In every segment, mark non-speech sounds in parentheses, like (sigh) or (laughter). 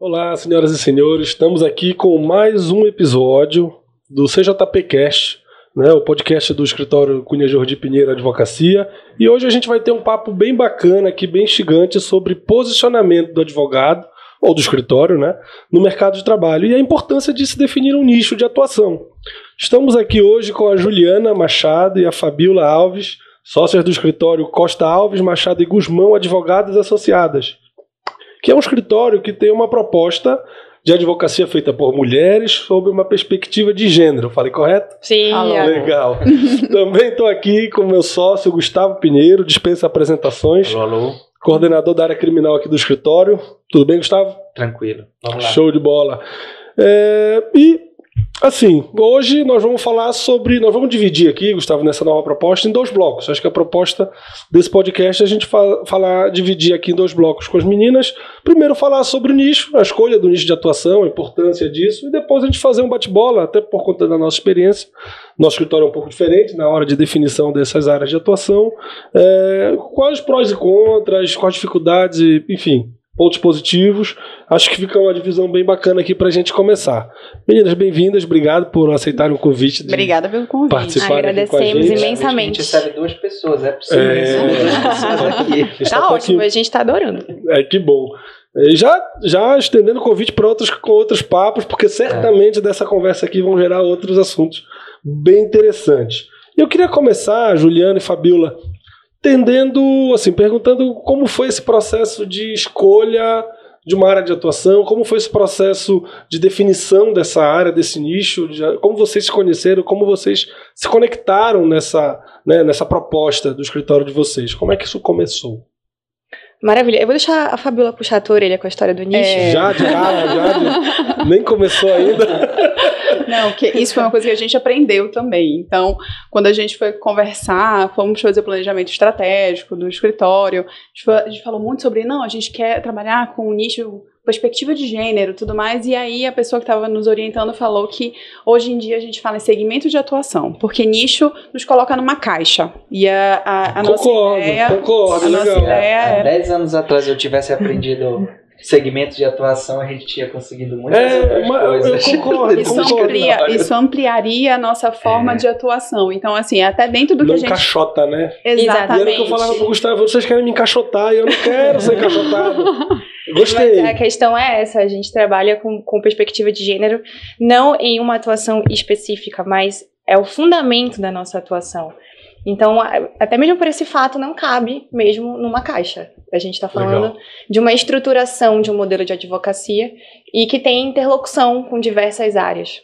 Olá, senhoras e senhores, estamos aqui com mais um episódio do CJPcast, né, o podcast do escritório Cunha Jordi Pinheiro Advocacia, e hoje a gente vai ter um papo bem bacana aqui, bem instigante sobre posicionamento do advogado ou do escritório, né, no mercado de trabalho e a importância de se definir um nicho de atuação. Estamos aqui hoje com a Juliana Machado e a Fabiola Alves, sócias do escritório Costa Alves, Machado e Guzmão Advogadas Associadas, que é um escritório que tem uma proposta de advocacia feita por mulheres sob uma perspectiva de gênero. Falei correto? Sim. Alô. Legal. (laughs) Também estou aqui com meu sócio Gustavo Pinheiro, dispensa apresentações. Alô, alô. Coordenador da área criminal aqui do escritório. Tudo bem, Gustavo? Tranquilo. Vamos lá. Show de bola. É, e Assim, hoje nós vamos falar sobre. Nós vamos dividir aqui, Gustavo, nessa nova proposta, em dois blocos. Acho que a proposta desse podcast é a gente fa falar, dividir aqui em dois blocos com as meninas. Primeiro, falar sobre o nicho, a escolha do nicho de atuação, a importância disso, e depois a gente fazer um bate-bola, até por conta da nossa experiência. Nosso escritório é um pouco diferente na hora de definição dessas áreas de atuação. É, quais prós e contras, quais dificuldades, enfim, pontos positivos. Acho que fica uma divisão bem bacana aqui para a gente começar. Meninas, bem-vindas, obrigado por aceitarem o convite. De Obrigada pelo convite. Participar Agradecemos aqui com a gente. imensamente. A gente recebe duas pessoas, é possível. É. duas pessoas (laughs) aqui. Tá tá ótimo, aqui- a gente tá adorando. É que bom. E Já, já estendendo o convite para outros, com outros papos, porque certamente dessa conversa aqui vão gerar outros assuntos bem interessantes. Eu queria começar, Juliana e Fabiola, tendendo, assim, perguntando como foi esse processo de escolha de uma área de atuação, como foi esse processo de definição dessa área, desse nicho, de- como vocês se conheceram, como vocês se conectaram nessa, né, nessa proposta do escritório de vocês. Como é que isso começou? Maravilha. Eu vou deixar a Fabiola puxar a tua orelha com a história do nicho. É. Já de cara, já de- (laughs) nem começou ainda. (laughs) Não, que isso foi uma coisa que a gente aprendeu também. Então, quando a gente foi conversar, fomos fazer o planejamento estratégico do escritório, a gente, foi- a gente falou muito sobre, não, a gente quer trabalhar com um nicho, perspectiva de gênero tudo mais, e aí a pessoa que estava nos orientando falou que hoje em dia a gente fala em segmento de atuação, porque nicho nos coloca numa caixa. E a, a, a nossa concordo, ideia... concordo, a nossa ideia Há era 10 anos atrás eu tivesse aprendido segmento de atuação, a gente tinha conseguido muitas É, outras mas coisas. concordo, Isso, concordo. amplia- isso ampliaria a nossa forma É. de atuação. Então, assim, até dentro do que Não a gente. encaixota, né? E Exatamente. era o que eu falava pro Gustavo, vocês querem me encaixotar e eu não quero ser encaixotado. (laughs) Gostei. Mas a questão é essa, a gente trabalha com, com perspectiva de gênero, não em uma atuação específica, mas é o fundamento da nossa atuação. Então, até mesmo por esse fato, não cabe mesmo numa caixa. A gente está falando Legal. de uma estruturação de um modelo de advocacia e que tem interlocução com diversas áreas.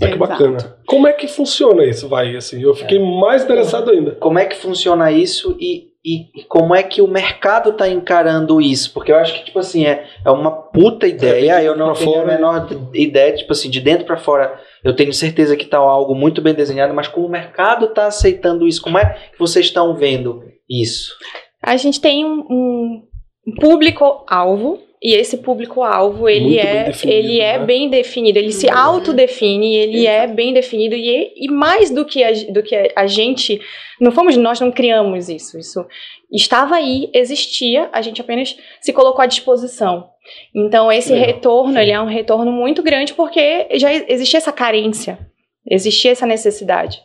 Ah, que Exato. bacana. Como é que funciona isso, vai? Assim, eu fiquei mais interessado ainda. Como é que funciona isso e, e, e como é que o mercado está encarando isso? Porque eu acho que, tipo assim, é, é uma puta ideia, eu não tenho fora. a menor ideia, tipo assim, de dentro para fora, eu tenho certeza que tá algo muito bem desenhado, mas como o mercado está aceitando isso? Como é que vocês estão vendo isso? A gente tem um, um público-alvo, e esse público-alvo, ele Muito é, ele é né? bem definido, ele se Uhum. autodefine, ele é bem definido, e, e mais do que, a, do que a gente, não fomos nós, não criamos isso, isso estava aí, existia, a gente apenas se colocou à disposição. Então, esse Legal. retorno, ele é um retorno muito grande, porque já existia essa carência, existia essa necessidade.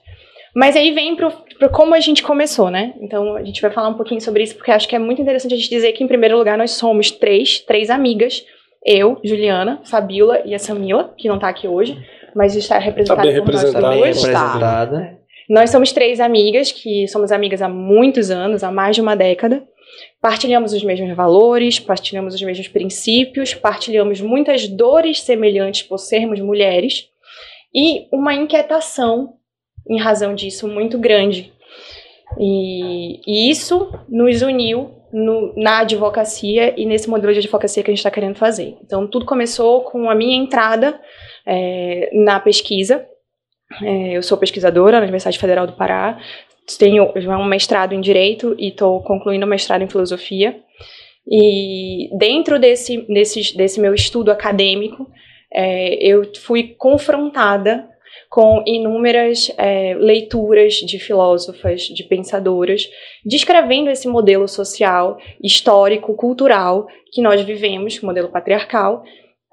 Mas aí vem pro, pro como a gente começou, né? Então a gente vai falar um pouquinho sobre isso, porque acho que é muito interessante a gente dizer que, em primeiro lugar, nós somos três, três amigas. Eu, Juliana, Fabiola e a Samila, que não tá aqui hoje, mas está representada bem por nós representada. Tá bem duas. representada. Nós somos três amigas, que somos amigas há muitos anos, há mais de uma década. Partilhamos os mesmos valores, partilhamos os mesmos princípios, partilhamos muitas dores semelhantes por sermos mulheres e uma inquietação em razão disso muito grande. E, e isso nos uniu no- na advocacia e nesse modelo de advocacia que a gente está querendo fazer. Então, tudo começou com a minha entrada eh, na pesquisa. Eh, eu sou pesquisadora na Universidade Federal do Pará, tenho um mestrado em Direito e estou concluindo um mestrado em Filosofia. E dentro desse, desse, desse meu estudo acadêmico, eh, eu fui confrontada com inúmeras eh, leituras de filósofas, de pensadoras, descrevendo esse modelo social, histórico, cultural que nós vivemos, modelo patriarcal,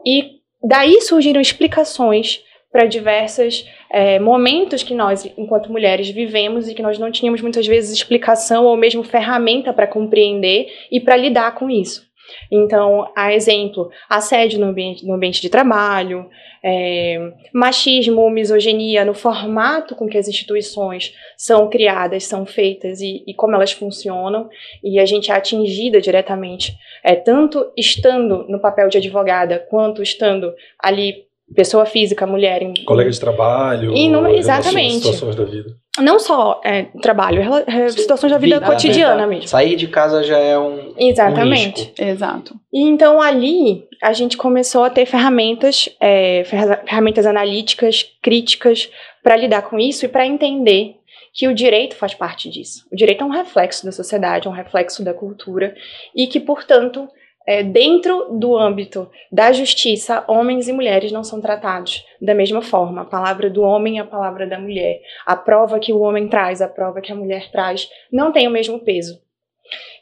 E daí surgiram explicações para diversos é, momentos que nós, enquanto mulheres, vivemos e que nós não tínhamos muitas vezes explicação ou mesmo ferramenta para compreender e para lidar com isso. Então, a exemplo, assédio no ambiente, no ambiente de trabalho, é, machismo, misoginia no formato com que as instituições são criadas, são feitas e, e como elas funcionam, e a gente é atingida diretamente, é, tanto estando no papel de advogada, quanto estando ali pessoa física, mulher. Em, Colega de trabalho. Em número, exatamente. Situações da vida. Não só é, trabalho, é, situações da vida, vida cotidiana mesmo. Sair de casa já é um. Exatamente. Um Exato. E então ali a gente começou a ter ferramentas, é, ferramentas analíticas, críticas, para lidar com isso e para entender que o direito faz parte disso. O direito é um reflexo da sociedade, é um reflexo da cultura e que, portanto, é, dentro do âmbito da justiça, homens e mulheres não são tratados da mesma forma. A palavra do homem e a palavra da mulher. A prova que o homem traz, a prova que a mulher traz, não tem o mesmo peso.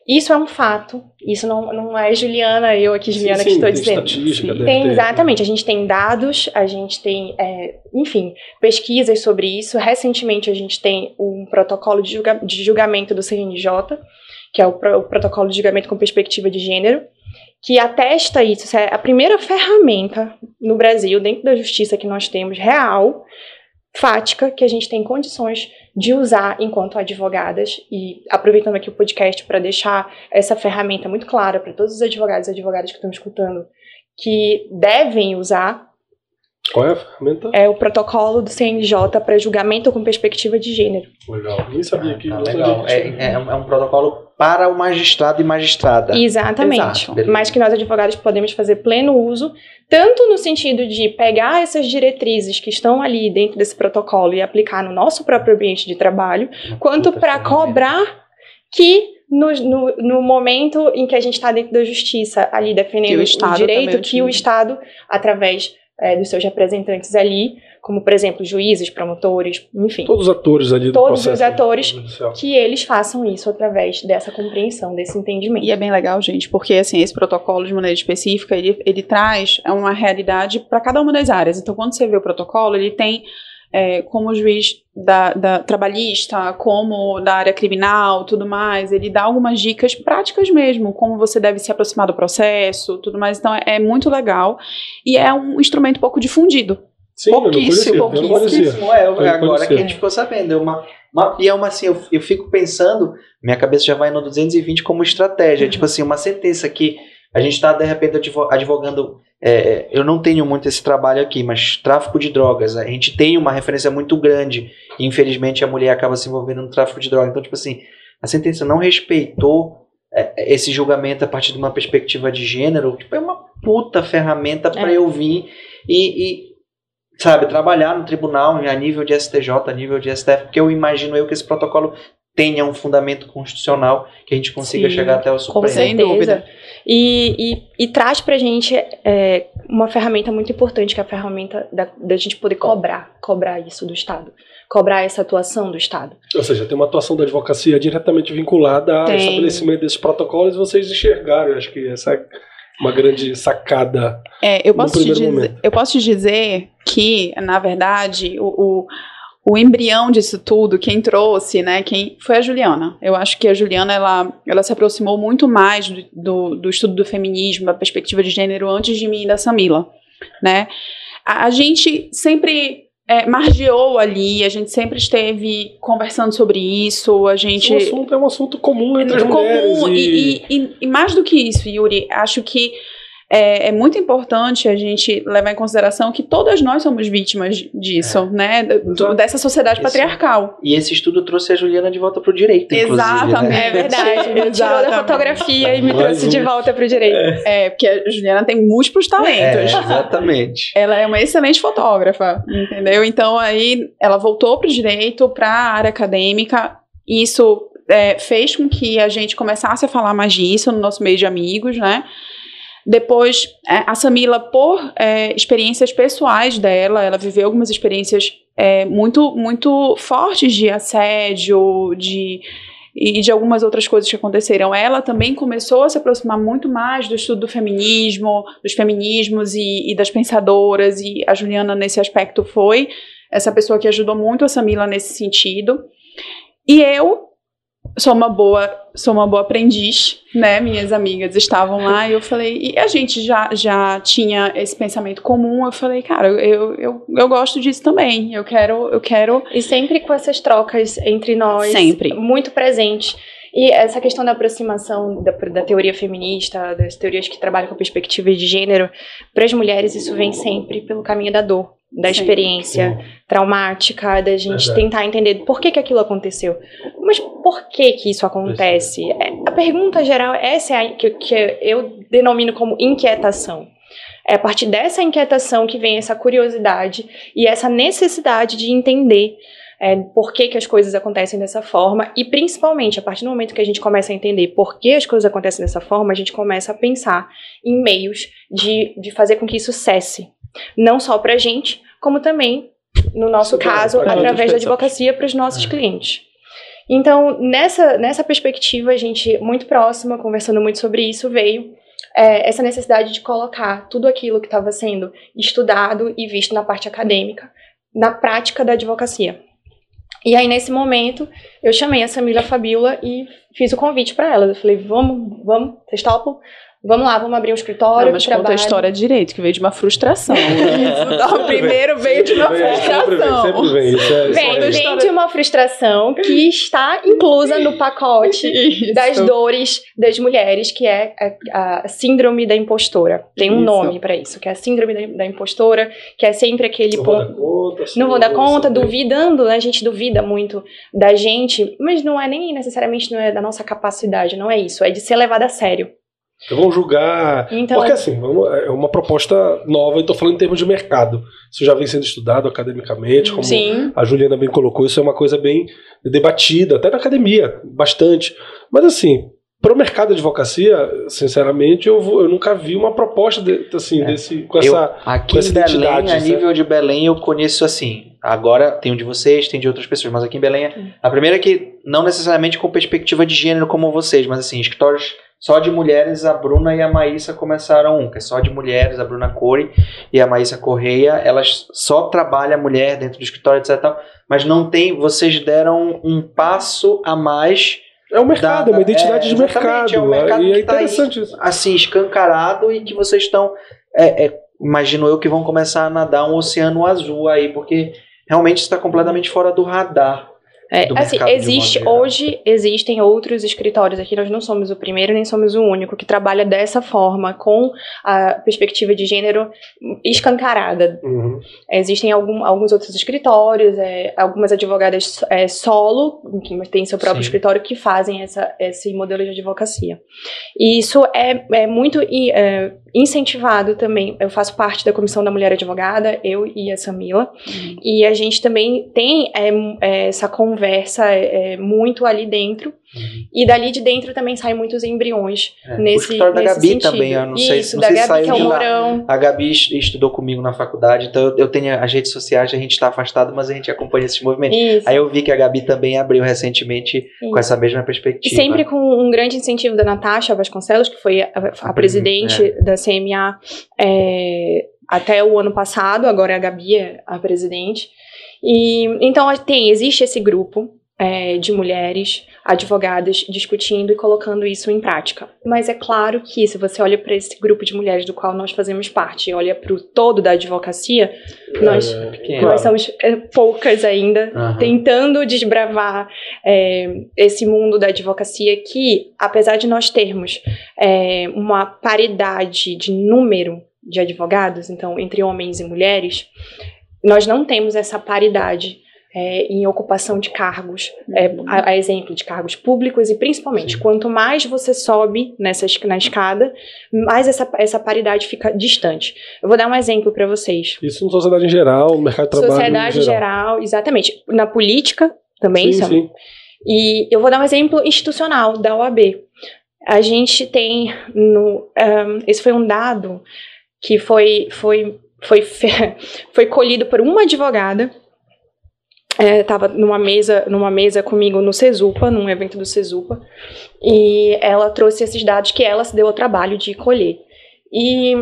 Isso é um fato. Isso não, não é Juliana, eu aqui, Juliana, sim, sim, que estou dizendo. Tem, ter, exatamente. A gente tem dados, a gente tem, é, enfim, pesquisas sobre isso. Recentemente a gente tem um protocolo de, julga, de julgamento do CNJ, que é o, o protocolo de julgamento com perspectiva de gênero, que atesta isso. É a primeira ferramenta no Brasil, dentro da justiça que nós temos, real, fática, que a gente tem condições de usar enquanto advogadas. E aproveitando aqui o podcast para deixar essa ferramenta muito clara para todos os advogados e advogadas que estão escutando, que devem usar qual é a ferramenta? É o protocolo do CNJ para julgamento com perspectiva de gênero. Legal. Nem sabia que. Ah, legal. É, é, é, um protocolo para o magistrado e magistrada. Exatamente. Exato, Mas que nós advogados podemos fazer pleno uso, tanto no sentido de pegar essas diretrizes que estão ali dentro desse protocolo e aplicar no nosso próprio ambiente de trabalho, Uma quanto para cobrar que no, no, no, momento em que a gente está dentro da justiça, ali defendendo o, o, direito que o Estado, através é, dos seus representantes ali, como, por exemplo, juízes, promotores, enfim. Todos os atores ali do Todos os atores que eles façam isso através dessa compreensão, desse entendimento. E é bem legal, gente, porque, assim, esse protocolo, de maneira específica, ele, ele traz uma realidade para cada uma das áreas. Então, quando você vê o protocolo, ele tem é, como juiz da, da, trabalhista, como da área criminal, tudo mais, ele dá algumas dicas práticas mesmo, como você deve se aproximar do processo, tudo mais. Então é, é muito legal e é um instrumento pouco difundido. Sim, pouquíssimo, eu pouquíssimo. pouquíssimo. É, eu, agora que a gente ficou sabendo, é uma, uma, e é uma assim, eu, eu fico pensando, minha cabeça já vai no 220 como estratégia, uhum. tipo assim, uma sentença que a gente está de repente advogando é, eu não tenho muito esse trabalho aqui, mas tráfico de drogas, a gente tem uma referência muito grande. E infelizmente a mulher acaba se envolvendo no tráfico de drogas. Então, tipo assim, a sentença não respeitou é, esse julgamento a partir de uma perspectiva de gênero. Tipo, é uma puta ferramenta para é. eu vir e, e, sabe, trabalhar no tribunal a nível de STJ, a nível de STF, porque eu imagino eu que esse protocolo tenha um fundamento constitucional que a gente consiga Sim, chegar até o Supremo. Com certeza. E, e, e traz pra gente é, uma ferramenta muito importante, que é a ferramenta da, da gente poder cobrar, cobrar isso do Estado. Cobrar essa atuação do Estado. Ou seja, tem uma atuação da advocacia diretamente vinculada ao tem. estabelecimento desses protocolos e vocês enxergaram. Acho que essa é uma grande sacada. É, eu posso, te dizer, eu posso te dizer que, na verdade, o, o o embrião disso tudo, quem trouxe, né, quem foi a Juliana. Eu acho que a Juliana, ela, ela se aproximou muito mais do, do, do estudo do feminismo, da perspectiva de gênero, antes de mim e da Samila, né. A, a gente sempre é, margeou ali, a gente sempre esteve conversando sobre isso, a gente... Esse assunto é um assunto comum entre é as mulheres. Comum, e... E, e, e mais do que isso, Yuri, acho que é, é, muito importante a gente levar em consideração que todas nós somos vítimas disso, é. né? Do, dessa sociedade esse, patriarcal. E esse estudo trouxe a Juliana de volta para o direito. Exatamente. Né? É verdade. Me (laughs) tirou da fotografia e me Mais trouxe um. de volta para o direito. É. é. porque a Juliana tem múltiplos talentos. É, exatamente. (laughs) ela é uma excelente fotógrafa, entendeu? Então aí ela voltou para o direito, para a área acadêmica. Isso é, fez com que a gente começasse a falar mais disso no nosso meio de amigos, né? Depois, é, a Samila, por é, experiências pessoais dela, ela viveu algumas experiências é, muito, muito fortes de assédio, de e de algumas outras coisas que aconteceram. Ela também começou a se aproximar muito mais do estudo do feminismo, dos feminismos e, e das pensadoras, e a Juliana, nesse aspecto, foi essa pessoa que ajudou muito a Samila nesse sentido. E eu sou uma boa, sou uma boa aprendiz, né? Minhas amigas estavam lá e eu falei, e a gente já, já tinha esse pensamento comum. Eu falei, cara, eu, eu, eu gosto disso também. Eu quero, eu quero. E sempre com essas trocas entre nós, sempre muito presente. E essa questão da aproximação da, da, teoria feminista, das teorias que trabalham com perspectiva de gênero, para as mulheres isso vem sempre pelo caminho da dor da experiência Sim. traumática, da gente tentar entender por que, que aquilo aconteceu. Mas por que que isso acontece? É, a pergunta geral, essa é a que, que eu denomino como inquietação. É a partir dessa inquietação que vem essa curiosidade e essa necessidade de entender é, por que, que as coisas acontecem dessa forma e principalmente a partir do momento que a gente começa a entender por que as coisas acontecem dessa forma, a gente começa a pensar em meios de, de fazer com que isso cesse, não só para a gente, como também, no nosso caso, através da advocacia para os nossos é. clientes. Então, nessa, nessa perspectiva, a gente, muito próxima, conversando muito sobre isso, veio é, essa necessidade de colocar tudo aquilo que estava sendo estudado e visto na parte acadêmica na prática da advocacia. E aí, nesse momento, eu chamei a Samila Fabiola e fiz o convite para ela. Eu falei, vamos, vamos, vocês topam? Vamos lá, vamos abrir um escritório. Não, mas trabalho. conta a história direito, que veio de uma frustração. (laughs) Isso, primeiro veio de uma frustração. Sempre vem, sempre vem. Isso é, vem, vem de uma frustração que está inclusa no pacote (laughs) Isso. das dores das mulheres, que é a, a síndrome da impostora. Tem um isso. nome para isso, que é a síndrome da, da, impostora, que é sempre aquele não ponto. Vou conta, não vou dar conta, duvidando, né? A gente duvida muito da gente, mas não é nem necessariamente não é da nossa capacidade, não é isso, é de ser levada a sério. Vão julgar. Então, porque assim, é uma proposta nova, e estou falando em termos de mercado. Isso já vem sendo estudado academicamente, como Sim. a Juliana bem colocou, isso é uma coisa bem debatida, até na academia, bastante. Mas assim, para o mercado de advocacia, sinceramente, eu, vou, eu nunca vi uma proposta de, assim, é. desse, com essa, eu, aqui com essa em Belém, A nível de Belém, eu conheço assim. Agora tem um de vocês, tem de outras pessoas, mas aqui em Belém, a primeira é que não necessariamente com perspectiva de gênero como vocês, mas assim, escritórios só de mulheres, a Bruna e a Maísa começaram um, que é só de mulheres, a Bruna Core e a Maísa Correia, elas só trabalham a mulher dentro do escritório, etc. Mas não tem, vocês deram um passo a mais. É um mercado, da, é uma identidade é, de mercado. É um mercado e é tá interessante tá isso. Assim, escancarado e que vocês estão. É, é, imagino eu que vão começar a nadar um oceano azul aí, porque realmente está completamente fora do radar. É, assim, existe hoje existem outros escritórios aqui. Nós não somos o primeiro nem somos o único que trabalha dessa forma com a perspectiva de gênero escancarada. Uhum. Existem algum, alguns outros escritórios, é, algumas advogadas é, solo que têm seu próprio Sim. escritório que fazem essa, esse modelo de advocacia. E isso é, é muito é, incentivado também. Eu faço parte da comissão da mulher advogada, eu e a Samila, uhum. e a gente também tem é, é, essa conversa é, muito ali dentro. Uhum. E dali de dentro também saem muitos embriões é. nesse, o da Gabi sentido. também, eu não sei, Isso, não da sei Gabi, que é o Mourão. A Gabi estudou comigo na faculdade, então eu tenho as redes sociais, a gente está afastado, mas a gente acompanha esses movimentos. Isso. Aí eu vi que a Gabi também abriu recentemente Isso. com essa mesma perspectiva. E sempre com um grande incentivo da Natasha Vasconcelos, que foi a, a, a presidente é. da CMA é, até o ano passado, agora é a Gabi é a presidente. E então tem, existe esse grupo é, de mulheres advogadas discutindo e colocando isso em prática. Mas é claro que se você olha para esse grupo de mulheres do qual nós fazemos parte e olha para o todo da advocacia, é, nós, é nós somos é, poucas ainda uhum. tentando desbravar é, esse mundo da advocacia que, apesar de nós termos é, uma paridade de número de advogados, então entre homens e mulheres, nós não temos essa paridade é, em ocupação de cargos, é, a, a, exemplo de cargos públicos, e principalmente, Sim. quanto mais você sobe nessa, na escada, mais essa, essa paridade fica distante. Eu vou dar um exemplo para vocês. Isso na sociedade em geral, no mercado de trabalho. Sociedade em geral. geral, exatamente. Na política também, sim? Sim. E eu vou dar um exemplo institucional da OAB. A gente tem no. Um, esse foi um dado que foi, foi, foi, (laughs) foi colhido por uma advogada estava é, numa mesa, numa mesa comigo no Cesupa, num evento do Cesupa, e ela trouxe esses dados que ela se deu ao trabalho de colher. E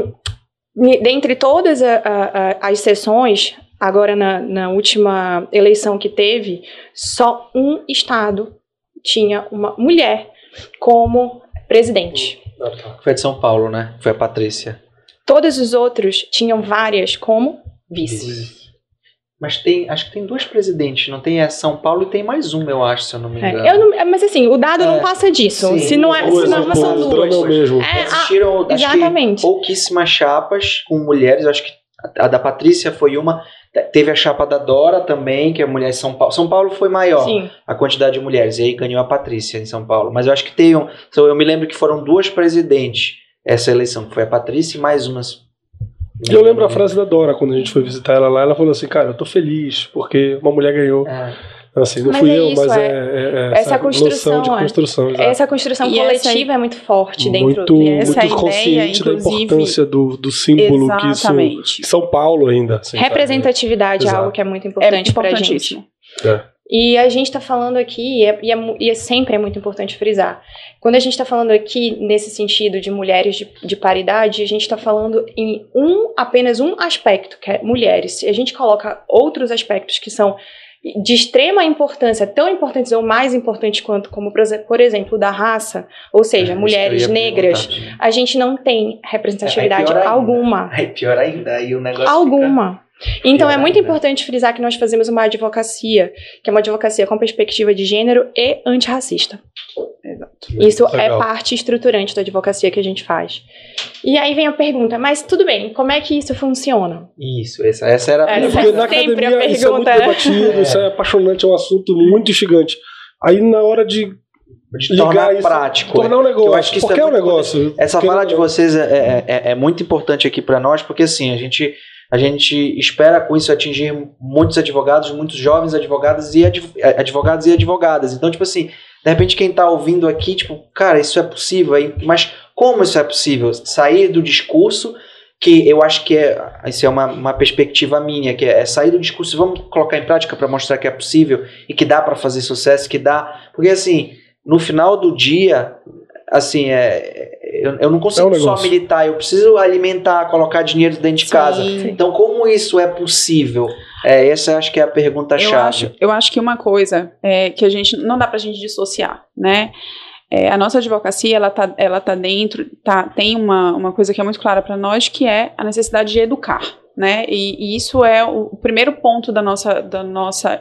dentre todas a, a, as sessões, agora na, na última eleição que teve, só um estado tinha uma mulher como presidente. Foi de São Paulo, né? Foi a Patrícia. Todos os outros tinham várias como vice. Mas tem, acho que tem duas presidentes, não tem? É São Paulo e tem mais uma, eu acho, se eu não me é, engano. É, não, mas assim, o dado é, não passa disso. Sim, se não é, se não, são duas. Mesmo. É, Existiram, exatamente. pouquíssimas chapas com mulheres, eu acho que a da Patrícia foi uma. Teve a chapa da Dora também, que é mulher de São Paulo. São Paulo foi maior Sim. a quantidade de mulheres, e aí ganhou a Patrícia em São Paulo. Mas eu acho que tem um. Eu me lembro que foram duas presidentes essa eleição, que foi a Patrícia e mais umas e eu lembro a frase da Dora quando a gente foi visitar ela lá, ela falou assim, cara, eu tô feliz porque uma mulher ganhou. É. Assim, não mas fui é eu, isso, mas é, é, é essa, essa construção, de construção. Essa construção e coletiva essa, é muito forte muito, dentro dessa muito consciente ideia, da importância do, do símbolo que isso. São Paulo ainda. Assim, Representatividade é algo que é muito importante é pra gente. É. E a gente está falando aqui, e é, e, é, e é sempre é muito importante frisar, quando a gente está falando aqui nesse sentido de mulheres de, de paridade, a gente está falando em um apenas um aspecto, que é mulheres. Se a gente coloca outros aspectos que são de extrema importância, tão importantes ou mais importantes quanto, como por exemplo, da raça, ou seja, é, mulheres negras, a gente não tem representatividade é, alguma. É pior ainda, aí o negócio Alguma. Fica... Então é muito importante frisar que nós fazemos uma advocacia, que é uma advocacia com perspectiva de gênero e antirracista. Exato. Isso é Legal. é parte estruturante da advocacia que a gente faz. E aí vem a pergunta, mas tudo bem, como é que isso funciona? Isso, essa, essa era a pergunta. Porque na academia a isso é muito debatido, é. isso é apaixonante, é um assunto muito instigante. Aí na hora de de ligar tornar isso, prático. Tornar um negócio. Eu acho que qualquer é um negócio. Essa fala de vocês é, é, é, muito importante aqui para nós, porque assim, a gente a gente espera com isso atingir muitos advogados, muitos jovens advogados e advogados e advogadas. Então, tipo assim, de repente quem está ouvindo aqui, tipo, cara, isso é possível, mas como isso é possível? Sair do discurso, que eu acho que é, isso é uma, uma perspectiva minha, que é, é sair do discurso, vamos colocar em prática para mostrar que é possível e que dá para fazer sucesso, que dá, porque assim, no final do dia, assim, é, eu, eu não consigo é um só militar, eu preciso alimentar, colocar dinheiro dentro de casa. Sim. Então, como isso é possível? É, essa acho que é a pergunta-chave. Eu acho, eu acho que uma coisa é que a gente não dá pra gente dissociar, né? É, a nossa advocacia, ela tá, ela tá dentro, tá, tem uma, uma coisa que é muito clara para nós, que é a necessidade de educar, né? E, e, isso é o primeiro ponto da nossa, da nossa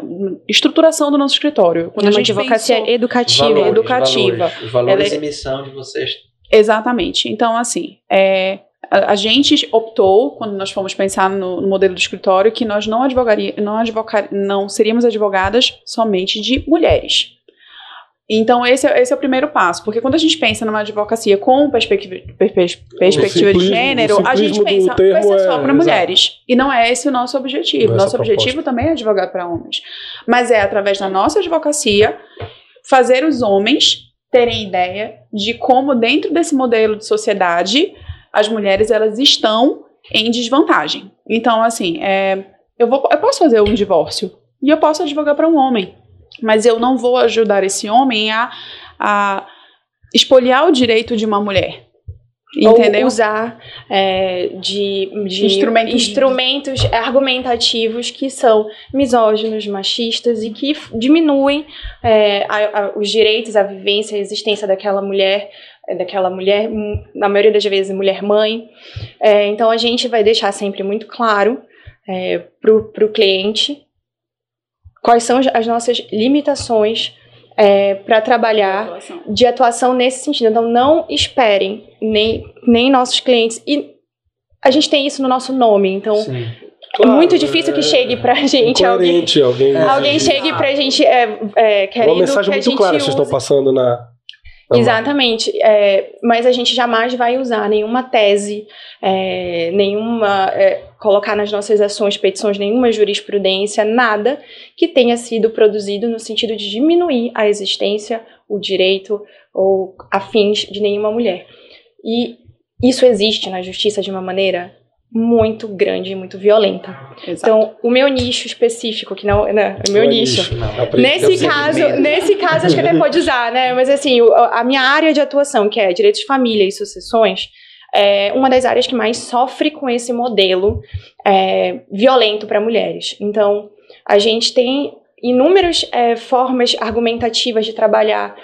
estruturação do nosso escritório. Quando é uma advocacia pensou, educativa. Valores, educativa. Valores, os valores é, e missão de vocês Exatamente. Então, assim, é, a, a, gente optou, quando nós fomos pensar no, no modelo do escritório, que nós não, advogaria, não, advocar, não seríamos advogadas somente de mulheres. Então, esse é, esse é o primeiro passo, porque quando a gente pensa numa advocacia com perspectiva, perspectiva de gênero, a gente pensa, vai ser só para é, mulheres. Exato. E não é esse o nosso objetivo. Não é nosso objetivo também é advogar para homens. Mas é através da nossa advocacia fazer os homens terem ideia de como dentro desse modelo de sociedade as mulheres elas estão em desvantagem. Então, assim, é, eu, vou, eu posso fazer um divórcio e eu posso advogar para um homem, mas eu não vou ajudar esse homem a, a expoliar o direito de uma mulher. Entendeu? Ou usar é, de, de, instrumentos, instrumentos de... argumentativos que são misóginos, machistas e que diminuem é, a, a, os direitos, a vivência, a existência daquela mulher, é, daquela mulher, na maioria das vezes, mulher mãe. É, então a gente vai deixar sempre muito claro é, para o cliente quais são as nossas limitações é, para trabalhar de atuação. de atuação nesse sentido. Então, não esperem nem, nem nossos clientes. E a gente tem isso no nosso nome, então. Sim. Claro, é muito difícil que é chegue pra gente alguém. Alguém, (laughs) alguém chegue pra gente é, é, querendo. Uma mensagem muito clara que vocês estão passando na, Exatamente, é, mas a gente jamais vai usar nenhuma tese, é, nenhuma é, colocar nas nossas ações, petições, nenhuma jurisprudência, nada que tenha sido produzido no sentido de diminuir a existência, o direito ou afins de nenhuma mulher. E isso existe na justiça de uma maneira muito grande e muito violenta. Exato. Então, o meu nicho específico, que não, né, o meu não nicho. É nicho nesse caso, nesse caso acho que até pode usar, né? Mas assim, a minha área de atuação, que é direitos de família e sucessões, é uma das áreas que mais sofre com esse modelo é, violento para mulheres. Então, a gente tem inúmeras é, formas argumentativas de trabalhar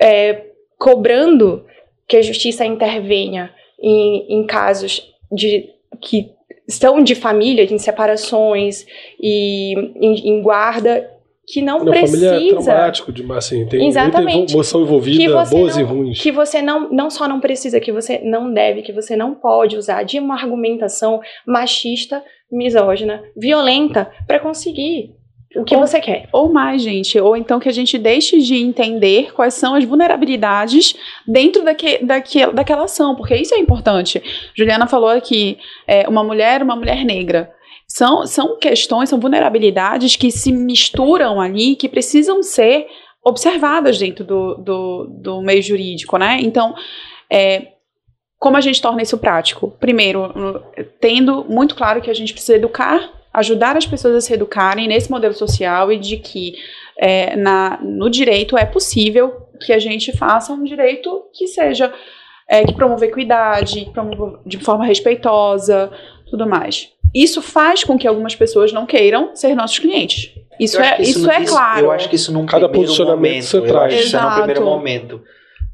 é, cobrando que a justiça intervenha em, em casos de que estão de família, em separações e em, em guarda, que não, não precisa. Família é traumático, de, assim, tem Exatamente. muita emoção envolvida, boas não, e ruins. Que você não, não só não precisa, que você não deve, que você não pode usar de uma argumentação machista, misógina, violenta, para conseguir o que ou, você quer. Ou mais, gente. Ou então que a gente deixe de entender quais são as vulnerabilidades dentro daque, daque, daquela ação, porque isso é importante. Juliana falou aqui, é, uma mulher, uma mulher negra. São, são questões, são vulnerabilidades que se misturam ali, que precisam ser observadas dentro do, do, do meio jurídico, né? Então, é, como a gente torna isso prático? Primeiro, tendo muito claro que a gente precisa educar ajudar as pessoas a se educarem nesse modelo social e de que é, na, no direito é possível que a gente faça um direito que seja é, que promova equidade, promova de forma respeitosa, tudo mais. Isso faz com que algumas pessoas não queiram ser nossos clientes. Isso é, isso, isso é claro. Eu acho que isso num Cada primeiro momento. Você traz. Isso é num primeiro momento.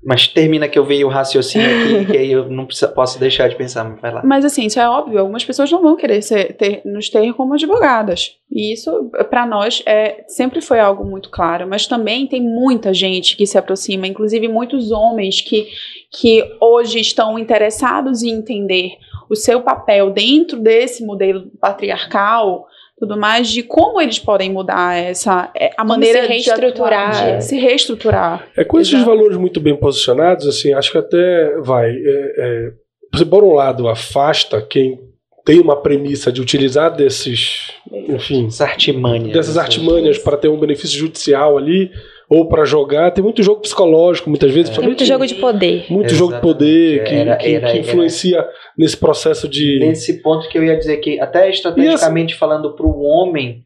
Mas termina que eu vejo o raciocínio aqui, (laughs) que aí eu não posso deixar de pensar, mas vai lá. Mas assim, isso é óbvio, algumas pessoas não vão querer ser, ter, nos ter como advogadas. E isso, para nós, é, sempre foi algo muito claro. Mas também tem muita gente que se aproxima, inclusive muitos homens que, que hoje estão interessados em entender o seu papel dentro desse modelo patriarcal, tudo mais, de como eles podem mudar essa é, a como maneira se reestruturar, de, atuar, de se reestruturar. É com esses valores muito bem posicionados, assim, acho que até vai. É, é, você por um lado afasta quem tem uma premissa de utilizar desses, enfim, artimanhas, dessas artimanhas para ter um benefício judicial ali ou para jogar. Tem muito jogo psicológico, muitas vezes. Tem muito jogo de poder. Muito Exatamente. jogo de poder que, era, que, era, que influencia era. nesse processo de. Nesse ponto que eu ia dizer que, até estrategicamente falando para o homem,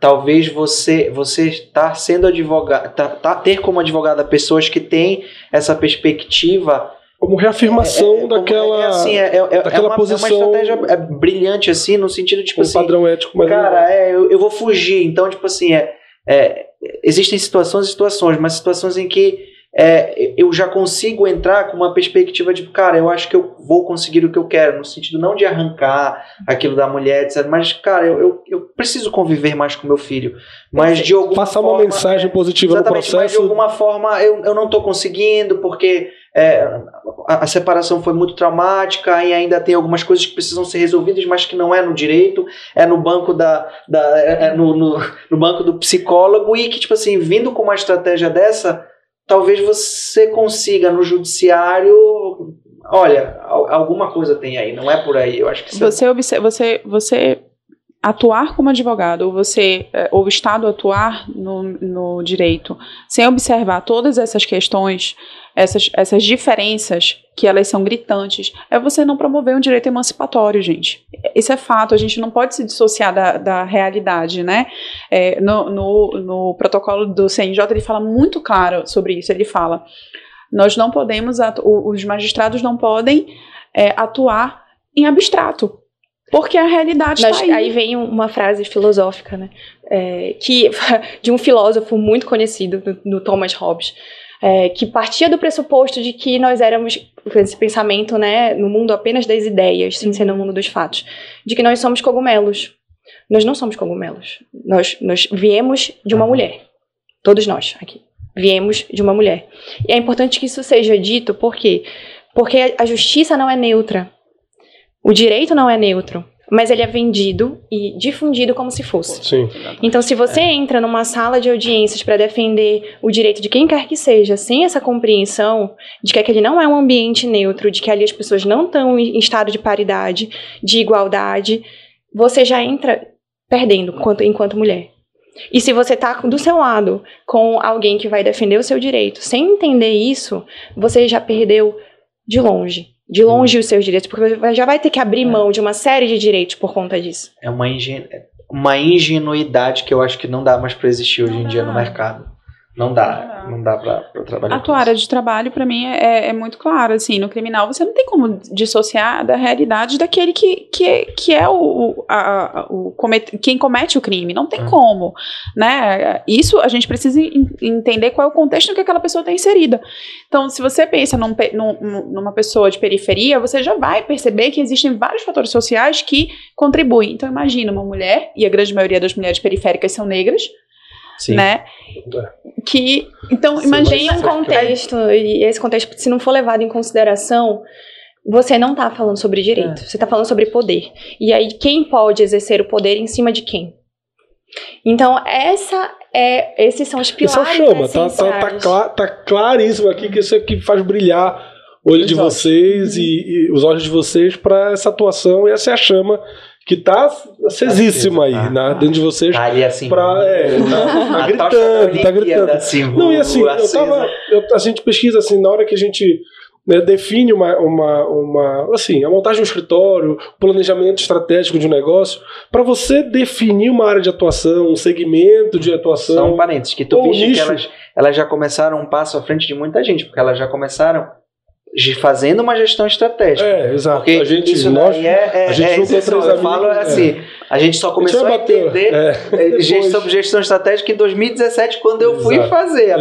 talvez você você estar sendo advogado, tá, tá, ter como advogada pessoas que têm essa perspectiva como reafirmação é, é, daquela, é, assim, é, é, é daquela uma, posição. É uma estratégia brilhante, assim, no sentido, tipo um assim. padrão ético, mas. Cara, é, eu, eu vou fugir. Então, tipo assim, é, é, existem situações e situações, mas situações em que é, eu já consigo entrar com uma perspectiva de, cara, eu acho que eu vou conseguir o que eu quero, no sentido não de arrancar aquilo da mulher, etc. Mas, cara, eu, eu, eu preciso conviver mais com meu filho. Mas de alguma Passar forma, uma mensagem positiva no processo. Mas de alguma forma eu, eu não estou conseguindo, porque é, a, a, separação foi muito traumática e ainda tem algumas coisas que precisam ser resolvidas, mas que não é no direito, é no banco da, da é, é no, no, no banco do psicólogo e que tipo assim vindo com uma estratégia dessa, talvez você consiga no judiciário olha, alguma coisa tem aí, não é por aí. Eu acho que você observa, você você atuar como advogado ou você é, ou o Estado atuar no, no direito sem observar todas essas questões essas, essas diferenças, que elas são gritantes, é você não promover um direito emancipatório, gente. Isso é fato, a gente não pode se dissociar da, da realidade, né? É, no, no, no protocolo do CNJ, ele fala muito claro sobre isso, ele fala, nós não podemos, os magistrados não podem é, atuar em abstrato, porque a realidade está aí. Aí vem uma frase filosófica, né? É, que, (laughs) de um filósofo muito conhecido, no Thomas Hobbes, é, que partia do pressuposto de que nós éramos, esse pensamento, né, no mundo apenas das ideias, sem ser no mundo dos fatos, de que nós somos cogumelos. Nós não somos cogumelos. Nós, nós viemos de uma mulher. Todos nós aqui. Viemos de uma mulher. E é importante que isso seja dito, por quê? Porque a justiça não é neutra. O direito não é neutro mas ele é vendido e difundido como se fosse. Sim. Então, se você é. entra numa sala de audiências para defender o direito de quem quer que seja, sem essa compreensão de que aquele não é um ambiente neutro, de que ali as pessoas não estão em estado de paridade, de igualdade, você já entra perdendo enquanto, enquanto mulher. E se você está do seu lado com alguém que vai defender o seu direito sem entender isso, você já perdeu de longe. De longe os seus direitos, porque você já vai ter que abrir mão de uma série de direitos por conta disso. É uma, ingen uma ingenuidade que eu acho que não dá mais para existir hoje em dia no mercado. Não dá, não dá pra, pra trabalhar. A tua área de trabalho, para mim, é, é muito claro. Assim, no criminal, você não tem como dissociar da realidade daquele que, que, é, que é o, a, o comete, quem comete o crime. Não tem hum. como. Né? Isso a gente precisa entender qual é o contexto em que aquela pessoa está inserida. Então, se você pensa num, num, numa pessoa de periferia, você já vai perceber que existem vários fatores sociais que contribuem. Então, imagina uma mulher, e a grande maioria das mulheres periféricas são negras, Sim. né? Que então imagine um contexto e esse contexto se não for levado em consideração, você não está falando sobre direito, é. você está falando sobre poder. E aí quem pode exercer o poder em cima de quem? Então essa é esses são os pilares. Isso chama, tá, tá, tá, clar, tá claríssimo aqui que isso aqui faz brilhar o olho Exato. de vocês e, e, os olhos de vocês para essa atuação e essa é a chama que tá acesíssima aí, né, dentro de vocês. Tá ali assim. Pra, é, (laughs) tá, tá gritando, tá gritando. Assim, Não, e assim, eu tava. Eu, a gente pesquisa assim, na hora que a gente né, define uma, uma, uma. Assim, a montagem de um escritório, planejamento estratégico de um negócio, para você definir uma área de atuação, um segmento de atuação. São parênteses, que tu viste que elas, elas já começaram um passo à frente de muita gente, porque elas já começaram fazendo uma gestão estratégica. É, exato. Porque a gente, isso nós, é, é, a gente é, três amigos, eu falo é. assim, a gente só começou a, a entender é. gestão, gestão estratégica em 2017, quando eu fui fazer.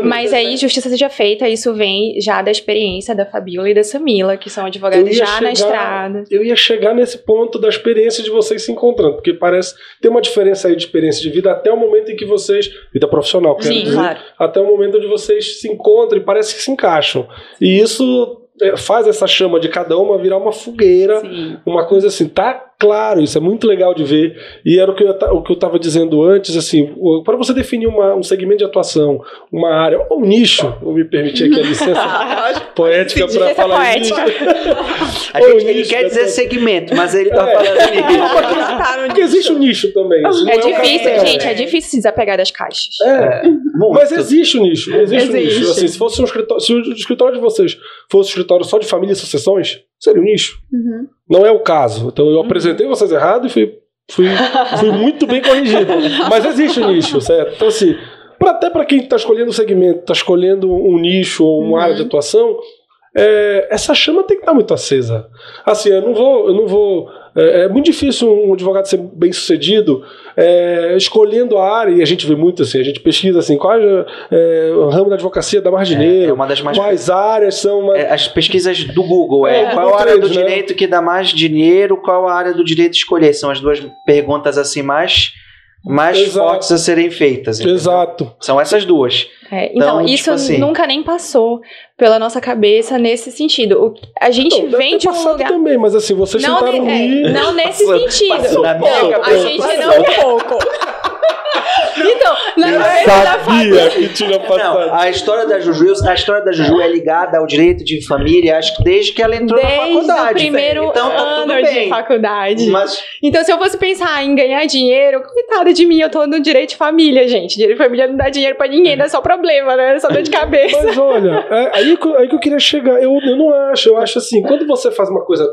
Mas aí, justiça seja feita, isso vem já da experiência da Fabiola e da Samila, que são advogados já chegar, na estrada. Eu ia chegar nesse ponto da experiência de vocês se encontrando, porque parece tem uma diferença aí de experiência de vida até o momento em que vocês, vida profissional, quero Sim, dizer, claro. até o momento onde vocês se encontram e parece que se encaixam. E isso é, faz essa chama de cada uma virar uma fogueira, Sim. uma coisa assim, tá claro, isso é muito legal de ver. E era o que eu, o que eu estava dizendo antes, assim, para você definir uma, um segmento de atuação, uma área, ou um nicho, vou me permitir aqui a licença (laughs) poética para falar poética. (laughs) a gente, ele quer dizer segmento, mas ele está é. falando nicho. (laughs) Porque existe um nicho também. Assim, é, é difícil, um gente, é difícil se desapegar das caixas. É, mas existe o um nicho, existe, existe. Um nicho. Assim, se fosse um escritório, se o escritório de vocês fosse um escritório só de família e sucessões, seria um nicho. Uhum. Não é o caso. Então eu uhum. apresentei vocês errado e fui, fui, fui muito bem corrigido. (laughs) Mas existe um nicho, certo? Então, assim, pra, até para quem está escolhendo um segmento, está escolhendo um nicho ou uma uhum. área de atuação, é, essa chama tem que estar muito acesa. Assim, eu não vou, eu não vou é, é, muito difícil um advogado ser bem sucedido é, escolhendo a área, e a gente vê muito assim, a gente pesquisa assim, qual é, é o ramo da advocacia dá mais dinheiro, é, uma das mais quais áreas são mais... É, as pesquisas do Google, é, qual a área do né? direito que dá mais dinheiro, qual a área do direito escolher, são as duas perguntas assim mais mais Exato. fortes a serem feitas. Entendeu? Exato. São essas duas. É, então, então, isso tipo assim, nunca nem passou pela nossa cabeça nesse sentido. O, a gente então, vem de um lugar... também, mas assim, vocês não, tentaram ne, é, Não nesse passou, sentido. Passou não, a gente não... Um pouco. (laughs) Então, na eu sabia que tinha passado. Não, a história da Juju, a história da Juju é ligada ao direito de família, acho que desde que ela entrou desde na faculdade. Desde o primeiro então, tá ano de faculdade. Mas... Então, se eu fosse pensar em ganhar dinheiro, coitada de mim, eu tô no direito de família, gente. Direito de família não dá dinheiro pra ninguém, não é só problema, né? É só dor de cabeça. Mas olha, é, aí, aí que eu queria chegar. Eu, eu não acho, eu acho assim, quando você faz uma coisa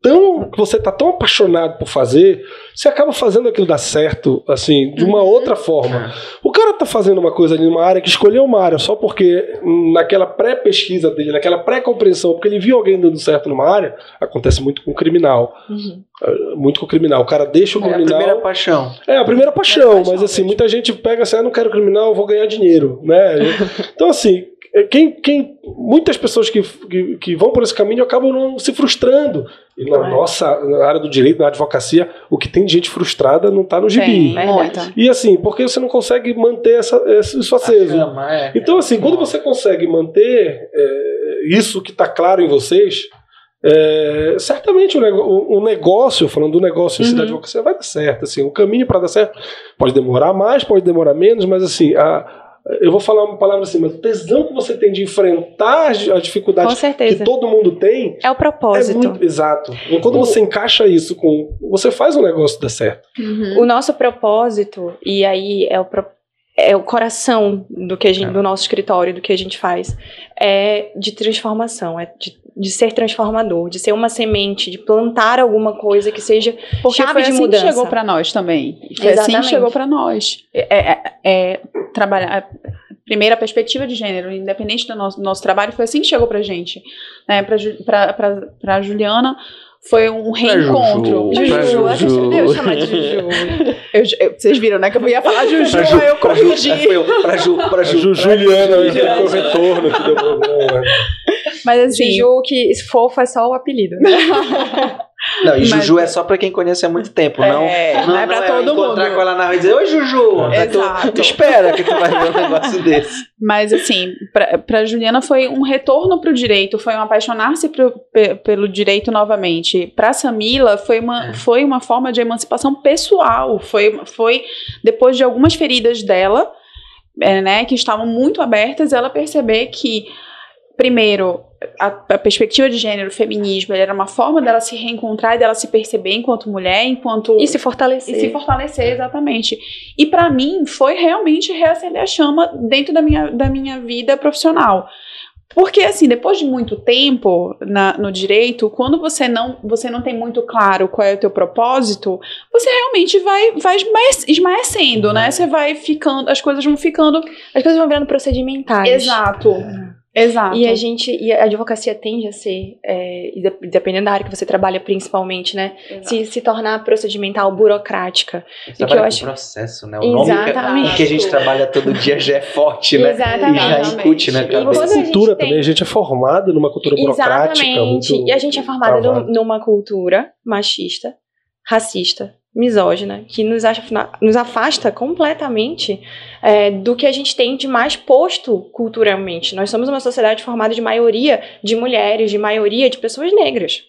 tão que você está tão apaixonado por fazer, você acaba fazendo aquilo dar certo, assim, de uma uhum. outra forma. O cara está fazendo uma coisa ali numa área que escolheu uma área só porque naquela pré-pesquisa dele, naquela pré-compreensão, porque ele viu alguém dando certo numa área, acontece muito com o criminal. Uhum. É, muito com o criminal. O cara deixa o criminal. É a primeira paixão. É, a primeira paixão, mas assim, muita gente pega assim, ah, não quero criminal, vou ganhar dinheiro, né? (laughs) Então, assim, é, quem, quem, muitas pessoas que, que, que, vão por esse caminho acabam não se frustrando. E na é. nossa na área do direito, na advocacia, o que tem de gente frustrada não está no gibi. Tem, é e assim, porque você não consegue manter essa, isso aceso. É, então, assim, quando você consegue manter é, isso que está claro em vocês, é, certamente o, o, negócio, falando do negócio em uhum. da advocacia, vai dar certo. Assim, o caminho para dar certo pode demorar mais, pode demorar menos, mas assim, a, eu vou falar uma palavra assim, mas o tesão que você tem de enfrentar a dificuldade que todo mundo tem. É o propósito. É muito, exato. E quando você encaixa isso com. Você faz o negócio dar certo. Uhum. O nosso propósito, e aí é o, é o coração do que a gente, do nosso escritório, do que a gente faz, é de transformação, é de, de ser transformador, de ser uma semente, de plantar alguma coisa que seja Porque chave foi de assim mudança. Que chegou para nós também. Foi Exatamente. assim que chegou para nós. É, é, é trabalhar primeira perspectiva de gênero, independente do nosso, do nosso trabalho, foi assim que chegou pra gente. Né? Pra, pra Juliana, foi um reencontro. Juju, Juju, Juju. Juju. Eu chamar de Juju. (laughs) Eu, eu, vocês viram, né? Que eu ia falar Juju, pra Ju, eu corrigi. Pra, pra, Ju, pra Ju, Ju, Juliana, o retorno que deu problema. Mas assim, Juju, que fofo é só o apelido. Né? (laughs) Não, e Juju Mas, é só pra quem conhece há muito tempo, é, não, não, não é pra não é todo encontrar mundo. com ela na rua e dizer, oi Juju, Exato. Tu, tu espera que tu vai ver um negócio desse. Mas assim, pra, pra Juliana foi um retorno pro direito, foi um apaixonar-se pelo direito novamente. Pra Samila foi uma, é. foi uma forma de emancipação pessoal, foi, foi depois de algumas feridas dela, é, né, que estavam muito abertas, ela perceber que primeiro, a, a, perspectiva de gênero, o feminismo, era uma forma dela se reencontrar e dela se perceber enquanto mulher, enquanto. E se fortalecer. E se fortalecer, exatamente. E para mim foi realmente reacender a chama dentro da minha, da minha vida profissional. Porque, assim, depois de muito tempo na, no direito, quando você não, você não tem muito claro qual é o teu propósito, você realmente vai, vai esmaecendo, né? Você vai ficando, as coisas vão ficando. As coisas vão virando procedimentais. Exato. Exato. E a gente, e a advocacia tende a ser, é, dependendo da área que você trabalha principalmente, né, se, se tornar procedimental, burocrática. Você que eu acho processo, né? O Exatamente. nome que, que, a gente trabalha todo dia já é forte, né? Exatamente. E já incute cabeça. E cultura tem... também, a gente é formado numa cultura burocrática. Exatamente. Muito e a gente é formado numa cultura machista, racista, misógina, que nos, nos afasta completamente é, do que a gente tem de mais posto culturalmente. Nós somos uma sociedade formada de maioria de mulheres, de maioria de pessoas negras.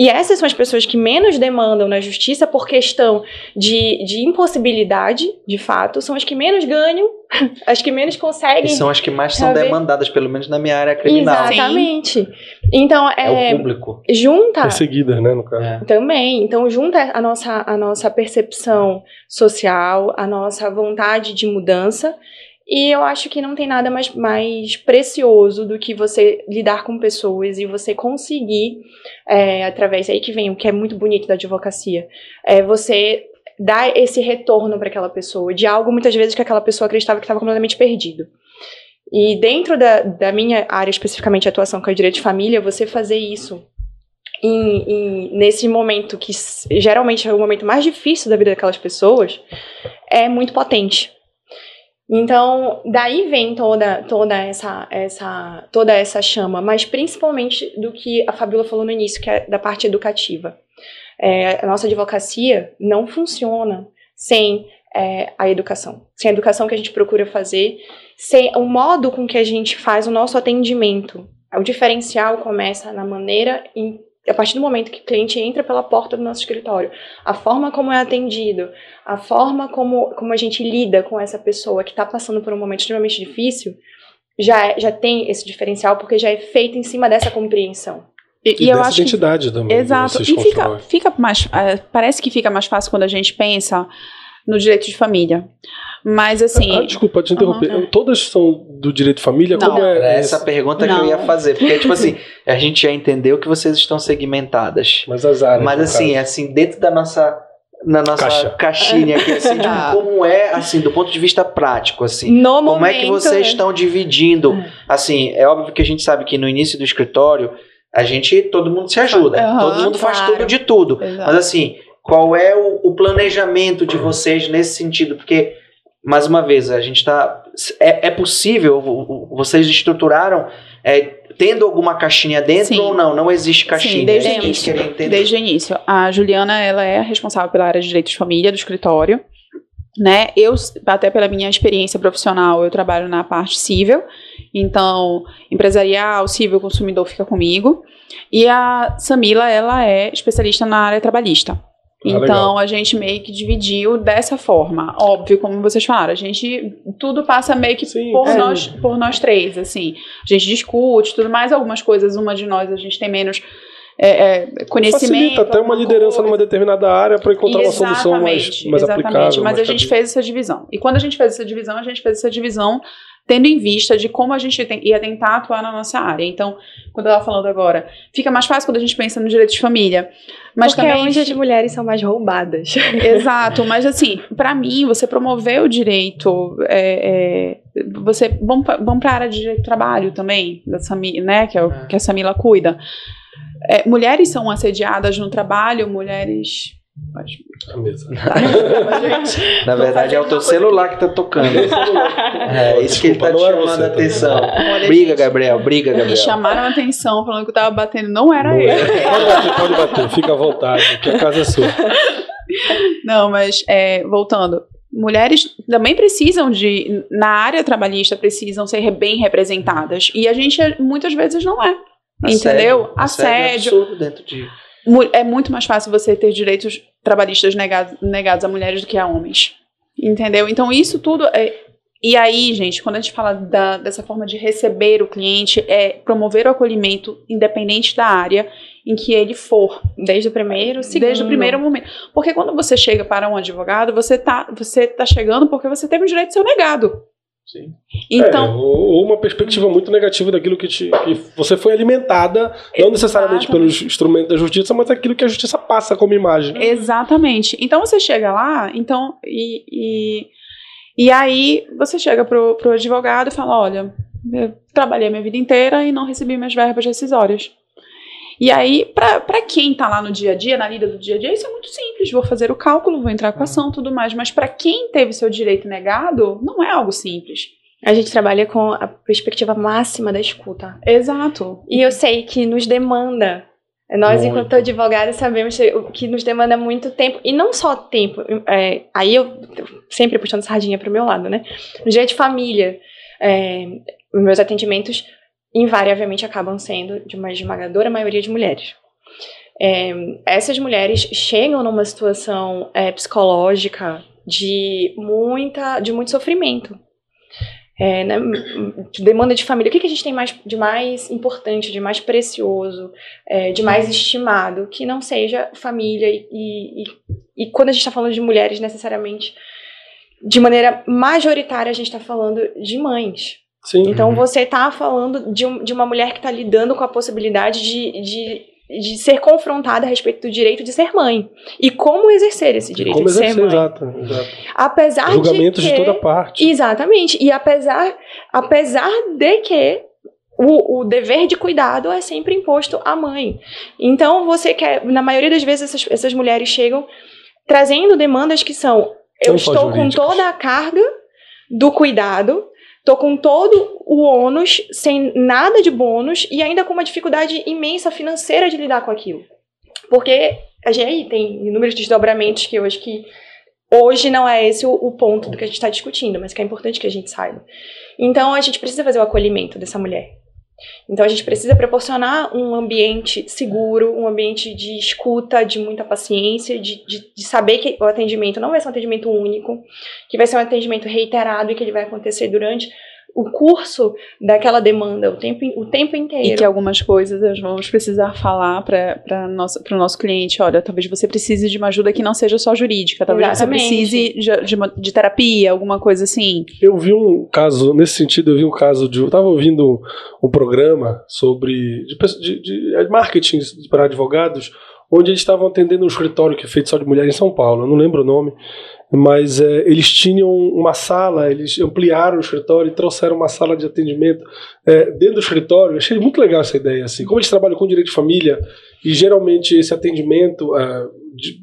E essas são as pessoas que menos demandam na justiça por questão de, de impossibilidade, de fato, são as que menos ganham, (laughs) as que menos conseguem. E são as que mais são demandadas, pelo menos na minha área criminal. Exatamente. Sim. Então, é, é, o público. Junta. Perseguida, né, no caso. É. Também. Então, junta a nossa, a nossa percepção social, a nossa vontade de mudança e eu acho que não tem nada mais, mais precioso do que você lidar com pessoas e você conseguir, é, através aí que vem o que é muito bonito da advocacia, é você dar esse retorno para aquela pessoa de algo muitas vezes que aquela pessoa acreditava que estava completamente perdido. E dentro da, da minha área especificamente atuação, que é direito de família, você fazer isso nesse momento que geralmente é o momento mais difícil da vida daquelas pessoas, é muito potente. Então, daí vem toda, toda, essa, essa, toda essa chama, mas principalmente do que a Fabiola falou no início, que é da parte educativa. É, a nossa advocacia não funciona sem é, a educação, sem a educação que a gente procura fazer, sem o modo com que a gente faz o nosso atendimento. O diferencial começa na maneira em a partir do momento que o cliente entra pela porta do nosso escritório, a forma como é atendido, a forma como, como a gente lida com essa pessoa que está passando por um momento extremamente difícil, já, é, já tem esse diferencial, porque já é feito em cima dessa compreensão. E, e, e eu acho identidade que, também. Exato. E fica, fica mais. Uh, parece que fica mais fácil quando a gente pensa no direito de família. Mas assim. Ah, desculpa te interromper. Uhum. Todas são do direito de família? Não, Como é essa pergunta não. que eu ia fazer. Porque, tipo assim, a gente já entendeu que vocês estão segmentadas. Mas as áreas. Mas assim, caso. assim, dentro da nossa. Na nossa Caixa. caixinha aqui, assim, tipo, (laughs) ah. como é, assim, do ponto de vista prático, assim. No como momento, é que vocês estão dividindo? É. Assim, é óbvio que a gente sabe que no início do escritório, a gente, todo mundo se ajuda. Uhum, todo mundo claro. faz tudo de tudo. Exato. Mas assim, qual é o, o planejamento de vocês nesse sentido? Porque mais uma vez, a gente está. É, é, possível, vocês estruturaram é, tendo alguma caixinha dentro Sim. ou não? Não existe caixinha. Sim, desde o início. Desde o início. A Juliana, ela é responsável pela área de direito de família do escritório. Né? Eu, até pela minha experiência profissional, eu trabalho na parte civil. Então, empresarial, civil, consumidor fica comigo. E a Samila, ela é especialista na área trabalhista. Ah, então ah, a gente meio que dividiu dessa forma. Óbvio, como vocês falaram, a gente tudo passa meio que Sim, por, é. nós, por nós três, assim. A gente discute tudo mais, algumas coisas, uma de nós a gente tem menos é, é, conhecimento. Facilita até uma liderança coisa. numa determinada área para encontrar exatamente, uma solução mais, mais exatamente. aplicável. Mas a gente fez essa divisão. E quando a gente fez essa divisão, a gente fez essa divisão tendo em vista de como a gente tem, ia tentar atuar na nossa área. Então, quando ela falando agora, fica mais fácil quando a gente pensa no direito de família. Mas Porque também onde as mulheres são mais roubadas. (laughs) Exato, mas assim, para mim, você promover o direito, é, é, você vamos, vamos para a área de direito do trabalho também, da Sami, né, que, é o, é. que a Samila cuida. É, mulheres são assediadas no trabalho, mulheres a mesa. (laughs) Na verdade, é o teu celular que tá tocando. (laughs) É isso que ele tá te chamando a atenção. Olha, briga, gente, Gabriel, briga, Gabriel. Me chamaram a atenção falando que eu tava batendo, não era não ele. É. Pode bater, pode bater, fica à vontade, que a casa é sua. Não, mas é, voltando. Mulheres também precisam de, na área trabalhista, precisam ser bem representadas. E a gente muitas vezes não é. Assédio, entendeu? Assédio. assédio dentro de é muito mais fácil você ter direitos trabalhistas negados, negados a mulheres do que a homens. Entendeu? Então, isso tudo é. E aí, gente, quando a gente fala da, dessa forma de receber o cliente, é promover o acolhimento independente da área em que ele for. Desde o primeiro, segundo. Desde o primeiro momento. Porque quando você chega para um advogado, você está você tá chegando porque você teve um direito seu negado. Sim. Então, é, ou uma perspectiva muito negativa daquilo que, te, que você foi alimentada, não necessariamente pelos instrumentos da justiça, mas aquilo que a justiça passa como imagem. Exatamente. Então você chega lá, então e, e, e aí você chega pro, pro advogado e fala, olha, eu trabalhei a minha vida inteira e não recebi minhas verbas rescisórias. E aí, para quem está lá no dia a dia, na lida do dia a dia, isso é muito simples. Vou fazer o cálculo, vou entrar com a ação tudo mais. Mas para quem teve seu direito negado, não é algo simples. A gente trabalha com a perspectiva máxima da escuta. Exato. E eu sei que nos demanda. Nós, muito. enquanto advogados, sabemos que nos demanda muito tempo. E não só tempo. É, aí eu sempre puxando sardinha para o meu lado, né? No dia de família, é, meus atendimentos invariavelmente acabam sendo de uma esmagadora maioria de mulheres. É, essas mulheres chegam numa situação é, psicológica de muita, de muito sofrimento. É, né, demanda de família. O que, que a gente tem mais, de mais importante, de mais precioso, é, de mais estimado, que não seja família e, e, e quando a gente está falando de mulheres, necessariamente, de maneira majoritária, a gente está falando de mães. Sim. Então uhum. você está falando de, um, de uma mulher que está lidando com a possibilidade de, de, de ser confrontada a respeito do direito de ser mãe. E como exercer esse direito como de exercer, ser mãe. Exato, exato. Apesar Julgamentos de, que, de toda parte. Exatamente. E apesar, apesar de que o, o, dever de cuidado é sempre imposto à mãe. Então, você quer, na maioria das vezes, essas, essas mulheres chegam trazendo demandas que são: eu estou com toda a carga do cuidado, Tô com todo o ônus, sem nada de bônus e ainda com uma dificuldade imensa financeira de lidar com aquilo. Porque a gente tem inúmeros desdobramentos que eu acho que hoje não é esse o, o ponto do que a gente está discutindo, mas que é importante que a gente saiba. Então a gente precisa fazer o acolhimento dessa mulher. Então a gente precisa proporcionar um ambiente seguro, um ambiente de escuta, de muita paciência, de, de, de, saber que o atendimento não vai ser um atendimento único, que vai ser um atendimento reiterado e que ele vai acontecer durante o curso daquela demanda o tempo, o tempo inteiro. E que algumas coisas nós vamos precisar falar para o nosso cliente: olha, talvez você precise de uma ajuda que não seja só jurídica, talvez Exatamente. você precise de, de, uma, de, terapia, alguma coisa assim. Eu vi um caso, nesse sentido, eu vi um caso de. Eu estava ouvindo um, um, programa sobre. de, de marketing para advogados onde eles estavam atendendo um escritório que é feito só de mulher em São Paulo, eu não lembro o nome, mas é, eles tinham uma sala, eles ampliaram o escritório e trouxeram uma sala de atendimento é, dentro do escritório. Eu achei muito legal essa ideia. Assim. Como eles trabalham com direito de família e geralmente esse atendimento é,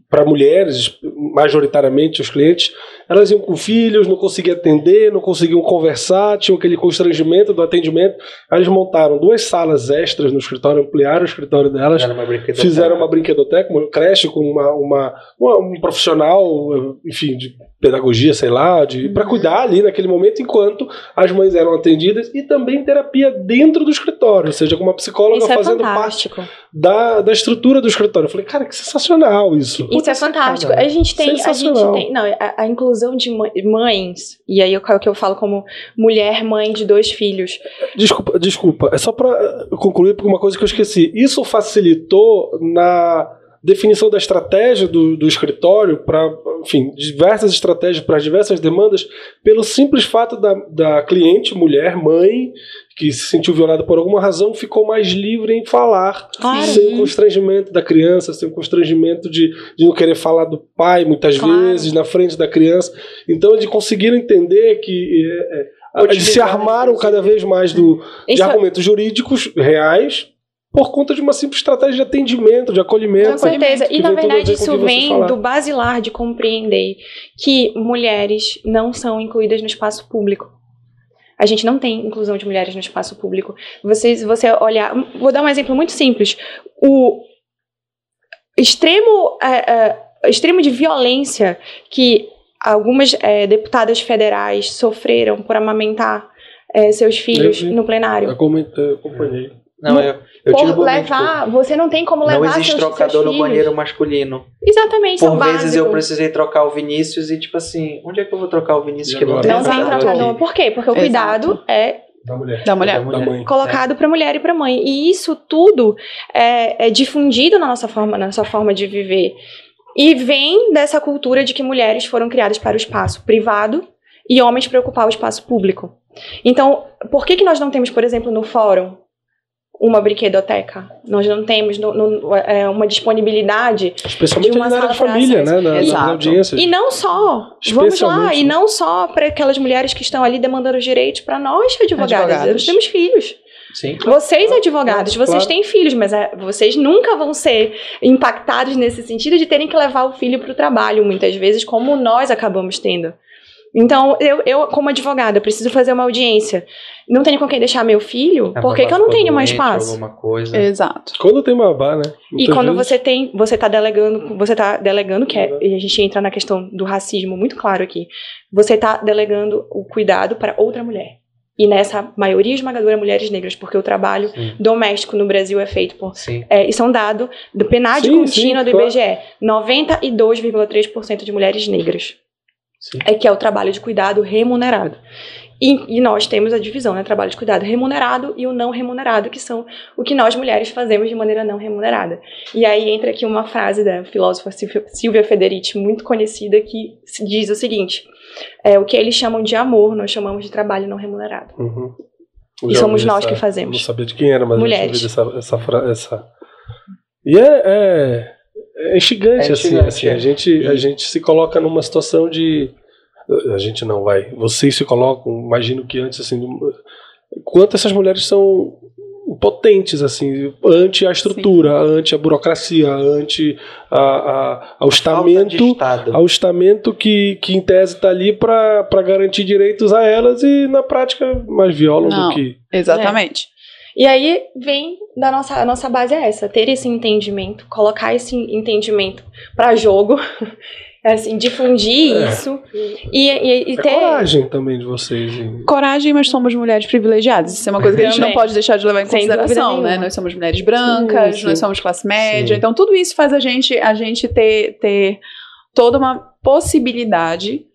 para mulheres, majoritariamente os clientes, elas iam com filhos, não conseguiam atender, não conseguiam conversar, tinham aquele constrangimento do atendimento. Aí eles montaram duas salas extras no escritório, ampliaram o escritório delas, uma fizeram uma brinquedoteca, uma creche com uma, uma, uma, um profissional, enfim, de pedagogia, sei lá, de para uhum. cuidar ali naquele momento enquanto as mães eram atendidas e também terapia dentro do escritório, ou seja, com uma psicóloga isso é fazendo é parte da, da estrutura do escritório. Eu falei, cara, que sensacional isso. Isso é fantástico. A gente tem, a gente tem, não, a, a inclusão de mães e aí é o que eu falo como mulher mãe de dois filhos. Desculpa, desculpa, é só para concluir porque uma coisa que eu esqueci. Isso facilitou na definição da estratégia do, do escritório para, enfim, diversas estratégias para diversas demandas, pelo simples fato da, da cliente, mulher, mãe, que se sentiu violada por alguma razão, ficou mais livre em falar, claro. sem o constrangimento da criança, sem o constrangimento de, de não querer falar do pai, muitas claro. vezes, na frente da criança. Então, eles conseguiram entender que. É, é, eles se armaram cada vez mais do, de argumentos jurídicos reais por conta de uma simples estratégia de atendimento, de acolhimento. Com certeza. E na verdade isso vem do basilar de compreender que mulheres não são incluídas no espaço público. A gente não tem inclusão de mulheres no espaço público. Vocês, você olhar, vou dar um exemplo muito simples. O extremo, é, é, extremo de violência que algumas é, deputadas federais sofreram por amamentar seus filhos no plenário. Eu acompanhei. Não, eu, eu por levar, tipo, você não tem como levar Não existe seus, trocador seus no banheiro masculino. Exatamente, Por vezes básico. eu precisei trocar o Vinícius e tipo assim, onde é que eu vou trocar o Vinícius que não tem Não tem trocador. Por quê? Porque o Exato. cuidado é da mulher. Da mulher. Da mulher. Colocado é. para mulher e para mãe. E isso tudo é, é, difundido na nossa forma, na nossa forma de viver. E vem dessa cultura de que mulheres foram criadas para o espaço privado e homens para ocupar o espaço público. Então, por que, que nós não temos, por exemplo, no fórum, uma brinquedoteca. Nós não temos no, no, é, uma disponibilidade Especialmente de uma na área de família, né? Na, na audiência. E não só, vamos lá, e não só para aquelas mulheres que estão ali demandando os direitos, para nós advogadas. advogados. Nós temos filhos. Sim, claro, vocês, advogados, claro, vocês têm filhos, mas é, vocês nunca vão ser impactados nesse sentido de terem que levar o filho para o trabalho, muitas vezes, como nós acabamos tendo. Então, eu, eu, como advogada, preciso fazer uma audiência. Não tenho com quem deixar meu filho, é por que, que eu não tenho mais espaço? Alguma coisa. Exato. Quando tem babá, né? Muitas e quando vezes... você tem, você tá delegando, você tá delegando, que é, e a gente entra na questão do racismo muito claro aqui. Você tá delegando o cuidado para outra mulher. E nessa maioria esmagadora mulheres negras, porque o trabalho sim. doméstico no Brasil é feito por. É, isso é um dado do PNAD contínuo do IBGE: claro. 92,3% de mulheres negras. Sim. é que é o trabalho de cuidado remunerado. E, e, nós temos a divisão, né? Trabalho de cuidado remunerado e o não remunerado, que são o que nós mulheres fazemos de maneira não remunerada. E aí entra aqui uma frase da filósofa Silvia Federici, muito conhecida, que diz o seguinte: é, o que eles chamam de amor, nós chamamos de trabalho não remunerado. Uhum. E somos nós essa, que fazemos. Não sabia de quem era, mas mulheres. eu essa, essa, essa. E é, é é instigante, é assim, assim. A, é. gente, a gente se coloca numa situação de. A gente não vai. Vocês se colocam, imagino que antes, assim. Quanto essas mulheres são potentes, assim, ante a estrutura, Sim. ante a burocracia, ante a, a, ao estamento, ao estamento que, que em tese está ali para garantir direitos a elas e na prática mais violam não, do que. Exatamente. É. E aí vem da nossa a nossa base é essa, ter esse entendimento, colocar esse entendimento para jogo, (laughs) assim, difundir é. isso e, e, e é ter coragem também de vocês. Hein? Coragem, mas somos mulheres privilegiadas. Isso é uma coisa que a gente não pode deixar de levar em consideração, né? Nós somos mulheres brancas, sim, sim. nós somos classe média, sim. então tudo isso faz a gente a gente ter ter toda uma possibilidade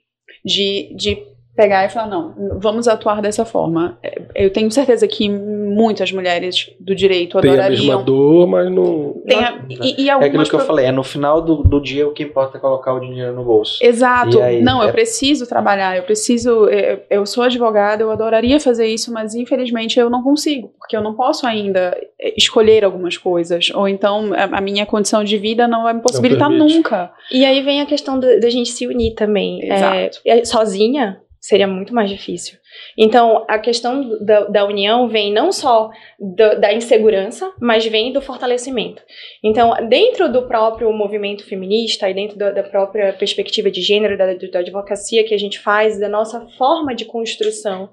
de, de pegar e falar, não, vamos atuar dessa forma. Eu tenho certeza que muitas mulheres do direito adorariam... Tem a mesma dor, mas não... Tem a, e, e é aquilo que eu falei, é no final do, do dia o que importa é colocar o dinheiro no bolso. Exato. Aí, não, é... eu preciso trabalhar, eu preciso... Eu, eu sou advogada, eu adoraria fazer isso, mas infelizmente eu não consigo, porque eu não posso ainda escolher algumas coisas, ou então a, a minha condição de vida não vai me possibilitar nunca. E aí vem a questão da gente se unir também. Exato. É, sozinha seria muito mais difícil. Então, a questão da, da união vem não só do, da insegurança, mas vem do fortalecimento. Então, dentro do próprio movimento feminista e dentro da, da própria perspectiva de gênero, da, da advocacia que a gente faz, da nossa forma de construção,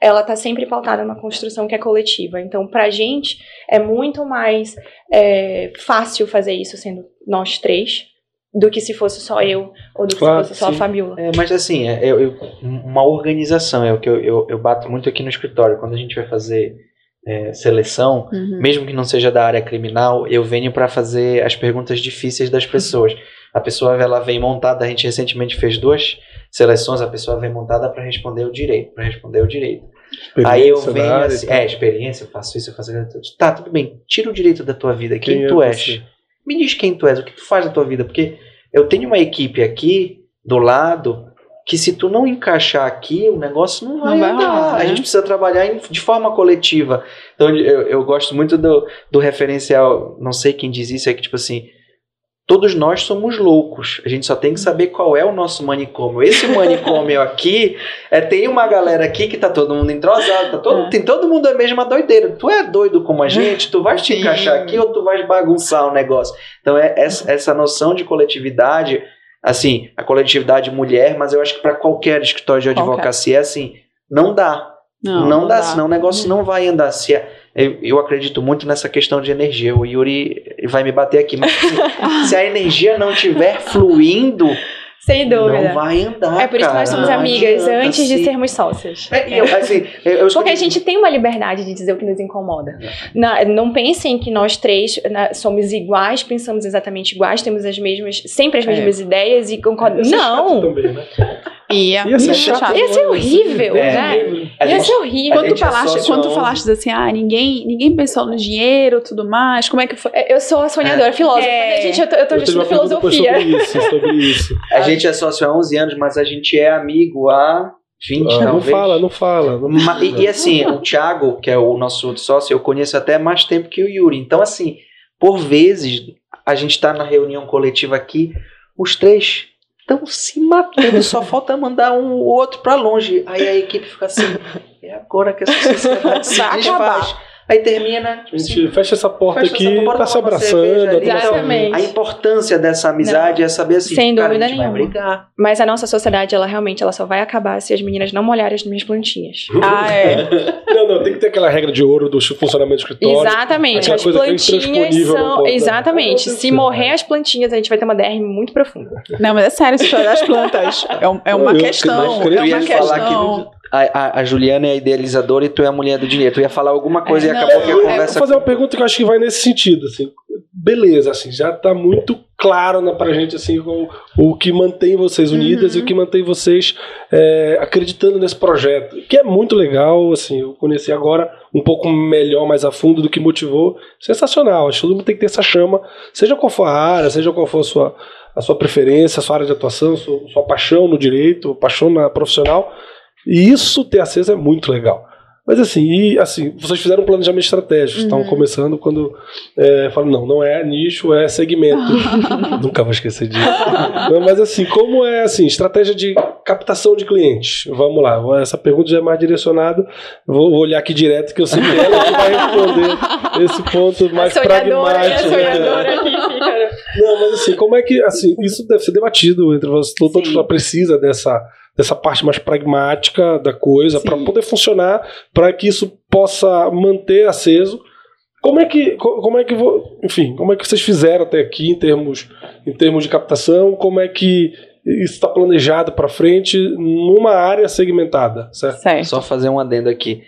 ela está sempre pautada numa construção que é coletiva. Então, para a gente, é muito mais é, fácil fazer isso sendo nós três do que se fosse só eu ou do que claro, se fosse só sim. a Fabiola. É, mas assim, é, eu, eu, uma organização é o que eu, eu, eu, bato muito aqui no escritório. Quando a gente vai fazer é, seleção, uhum. mesmo que não seja da área criminal, eu venho para fazer as perguntas difíceis das pessoas. A pessoa ela vem montada, a gente recentemente fez duas seleções, a pessoa vem montada para responder o direito, para responder o direito. Aí eu venho assim, é, experiência, eu faço isso, eu faço aquilo. Tá, tudo bem, tira o direito da tua vida, quem, quem é tu és? Você? Me diz quem tu és, o que tu faz na tua vida, porque eu tenho uma equipe aqui do lado que se tu não encaixar aqui, o negócio não vai, não vai andar. Rolar, né? A gente precisa trabalhar em, de forma coletiva. Então eu, eu gosto muito do, do referencial, não sei quem diz isso, é que tipo assim, Todos nós somos loucos. A gente só tem que saber qual é o nosso manicômio. Esse (laughs) manicômio aqui é tem uma galera aqui que tá todo mundo entrosado, tá todo, é. tem todo mundo a mesma doideira. Tu é doido como a gente, tu vais te encaixar aqui ou tu vais bagunçar o negócio. Então é essa, essa noção de coletividade, assim, a coletividade mulher, mas eu acho que para qualquer escritório de advocacia é assim, não dá. Não, não, não dá, dá, senão o negócio não vai andar. Se é, eu, eu, acredito muito nessa questão de energia. O Yuri vai me bater aqui, mas se, se a energia não estiver fluindo, sem dúvida. Não vai andar. É por isso cara. que nós somos amigas adianta, antes de sermos sócias. É, eu, assim, eu Porque a gente tem uma liberdade de dizer o que nos incomoda. Não, não pensem que nós três na, somos iguais, pensamos exatamente iguais, temos as mesmas, sempre as é. mesmas é. ideias e concordamos. Não! Também, né? Ia, ia, ser, chato. ia ser horrível, é, né? Ia gente, ser horrível. Quando tu, falaste, quando tu falaste assim, ah, ninguém, ninguém pensou no dinheiro tudo mais, como é que foi? Eu sou a sonhadora, é. filósofa. É. Gente, eu tô, eu tô eu estudando filosofia. Sobre isso, sobre (laughs) isso. A gente é sócio há 11 anos, mas a gente é amigo há 20, ah, Não fala, não fala. Não fala. E, e, assim, o Thiago, que é o nosso sócio, eu conheço até mais tempo que o Yuri. Então, assim, por vezes, a gente tá na reunião coletiva aqui, os três estão se matando, só (laughs) falta mandar um o outro para longe. Aí a equipe fica assim, é agora que essa sociedade (laughs) se desfaz. Aí termina. Tipo, a gente assim, fecha essa porta fecha aqui, essa, tá se abraçando. Exatamente. a importância dessa amizade não. é saber assim, Sem cara, dúvida a gente nenhuma. vai brigar. Mas a nossa sociedade, ela realmente ela só vai acabar se as meninas não molharem as minhas plantinhas. (laughs) ah, é. não, não, tem que ter aquela regra de ouro do funcionamento do escritório. Exatamente. As plantinhas são. Exatamente. Se morrer as plantinhas, a gente vai ter uma DR muito profunda. Não, mas é sério, se das plantas. É, é uma eu, questão. Eu, é uma questão. A, a, a, Juliana é a idealizadora e tu é a mulher do dinheiro. Tu ia falar alguma coisa é, e acabou que a conversa. Vou fazer uma pergunta que eu acho que vai nesse sentido, assim. Beleza, assim, já tá muito claro né, pra gente, assim, o, o que mantém vocês unidas uhum. e o que mantém vocês é, acreditando nesse projeto. Que é muito legal, assim, eu conheci agora um pouco melhor, mais a fundo do que motivou. Sensacional, acho que todo mundo tem que ter essa chama, seja qual for a área, seja qual for a sua, a sua preferência, a sua área de atuação, a sua, sua paixão no direito, paixão na profissional e isso ter acesso é muito legal. Mas assim, e, assim, vocês fizeram um planejamento estratégico, uhum. estavam começando quando é, falam, não, não é nicho, é segmento. (laughs) Nunca vou esquecer disso. não, mas assim, como é assim, estratégia de captação de clientes? Vamos lá, essa pergunta já é mais direcionada. Vou olhar aqui direto, que eu sei que ela que vai responder esse ponto mais pragmático. Aqui, (laughs) fica. Não, mas assim, como é que assim, isso deve ser debatido entre vocês, todo mundo precisa dessa dessa parte mais pragmática da coisa para poder funcionar, para que isso possa manter aceso. Como é que, como é que, enfim, como é que vocês fizeram até aqui em termos, em termos de captação? Como é que isso está planejado para frente numa área segmentada, certo? certo? Só fazer um adendo aqui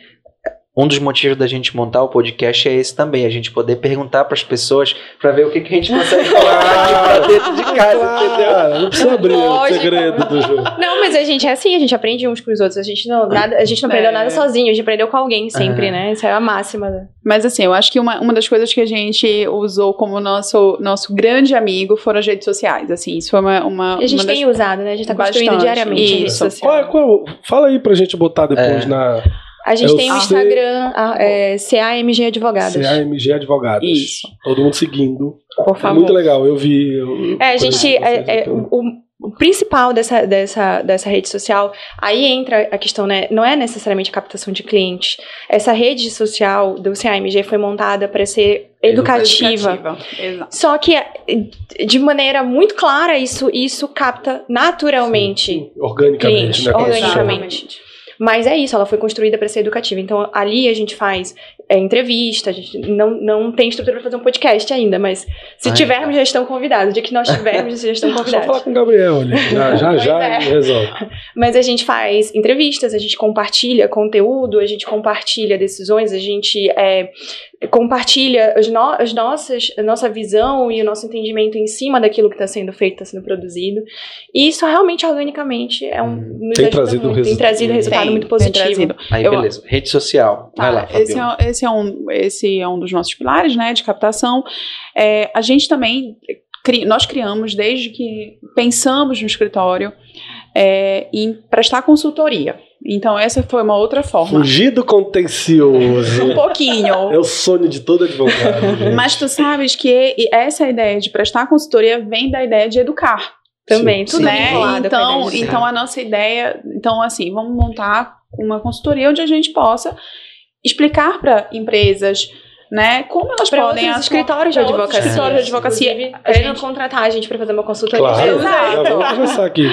um dos motivos da gente montar o podcast é esse também, a gente poder perguntar para as pessoas para ver o que, que a gente consegue (laughs) falar aqui para dentro de casa, entendeu? Não precisa abrir Lógico. o segredo do jogo. Não, mas a gente é assim, a gente aprende uns com os outros, a gente não, nada, a gente não aprendeu é. nada sozinho, a gente aprendeu com alguém sempre, né? Isso é a máxima. Mas assim, eu acho que uma, uma das coisas que a gente usou como nosso, nosso grande amigo foram as redes sociais, assim, isso foi uma... uma a gente uma tem usado, né? A gente tá construindo diariamente isso. Qual, é, qual, fala aí pra gente botar depois é. na a gente é tem o Instagram, é, CAMG Advogados. CAMG Advogados. Isso. Todo mundo seguindo. Por favor. É muito legal, eu vi. Eu, é, a gente. É, é, o, o principal dessa, dessa, dessa rede social, aí entra a questão, né? Não é necessariamente a captação de clientes. Essa rede social do CAMG foi montada para ser educativa. educativa. Só que de maneira muito clara isso, isso capta naturalmente. Sim, organicamente, clientes, né? Organicamente. Mas é isso, ela foi construída para ser educativa. Então, ali a gente faz é, entrevista, a gente não, não tem estrutura para fazer um podcast ainda, mas se Ai, tivermos, já estão convidados. O dia que nós tivermos, já estão (laughs) convidados. Só falar com o Gabriel ali. Já, (laughs) já, já é. resolve. (laughs) Mas a gente faz entrevistas, a gente compartilha conteúdo, a gente compartilha decisões, a gente é, compartilha as, no, as nossas, a nossa visão e o nosso entendimento em cima daquilo que está sendo feito, está sendo produzido. E isso realmente, organicamente, é um, hum. tem, trazido muito, tem trazido resultado tem, muito positivo. Aí, Eu, beleza. Rede social. Vai lá, esse é, esse, é um, esse é um dos nossos pilares né, de captação. É, a gente também, nós criamos, desde que pensamos no escritório, é, em prestar consultoria. Então, essa foi uma outra forma. Fugir do contencioso. um pouquinho. (laughs) É o sonho de todo advogado. Mas tu sabes que essa ideia de prestar consultoria vem da ideia de educar. Também, sim, tudo né? Então, então a nossa ideia, então assim, vamos montar uma consultoria onde a gente possa explicar para empresas, né? Como elas pra podem outros escritórios de advocacia. Escritórios de advocacia. A gente contratar a gente para fazer uma consultoria. Claro, Exato. vamos começar aqui.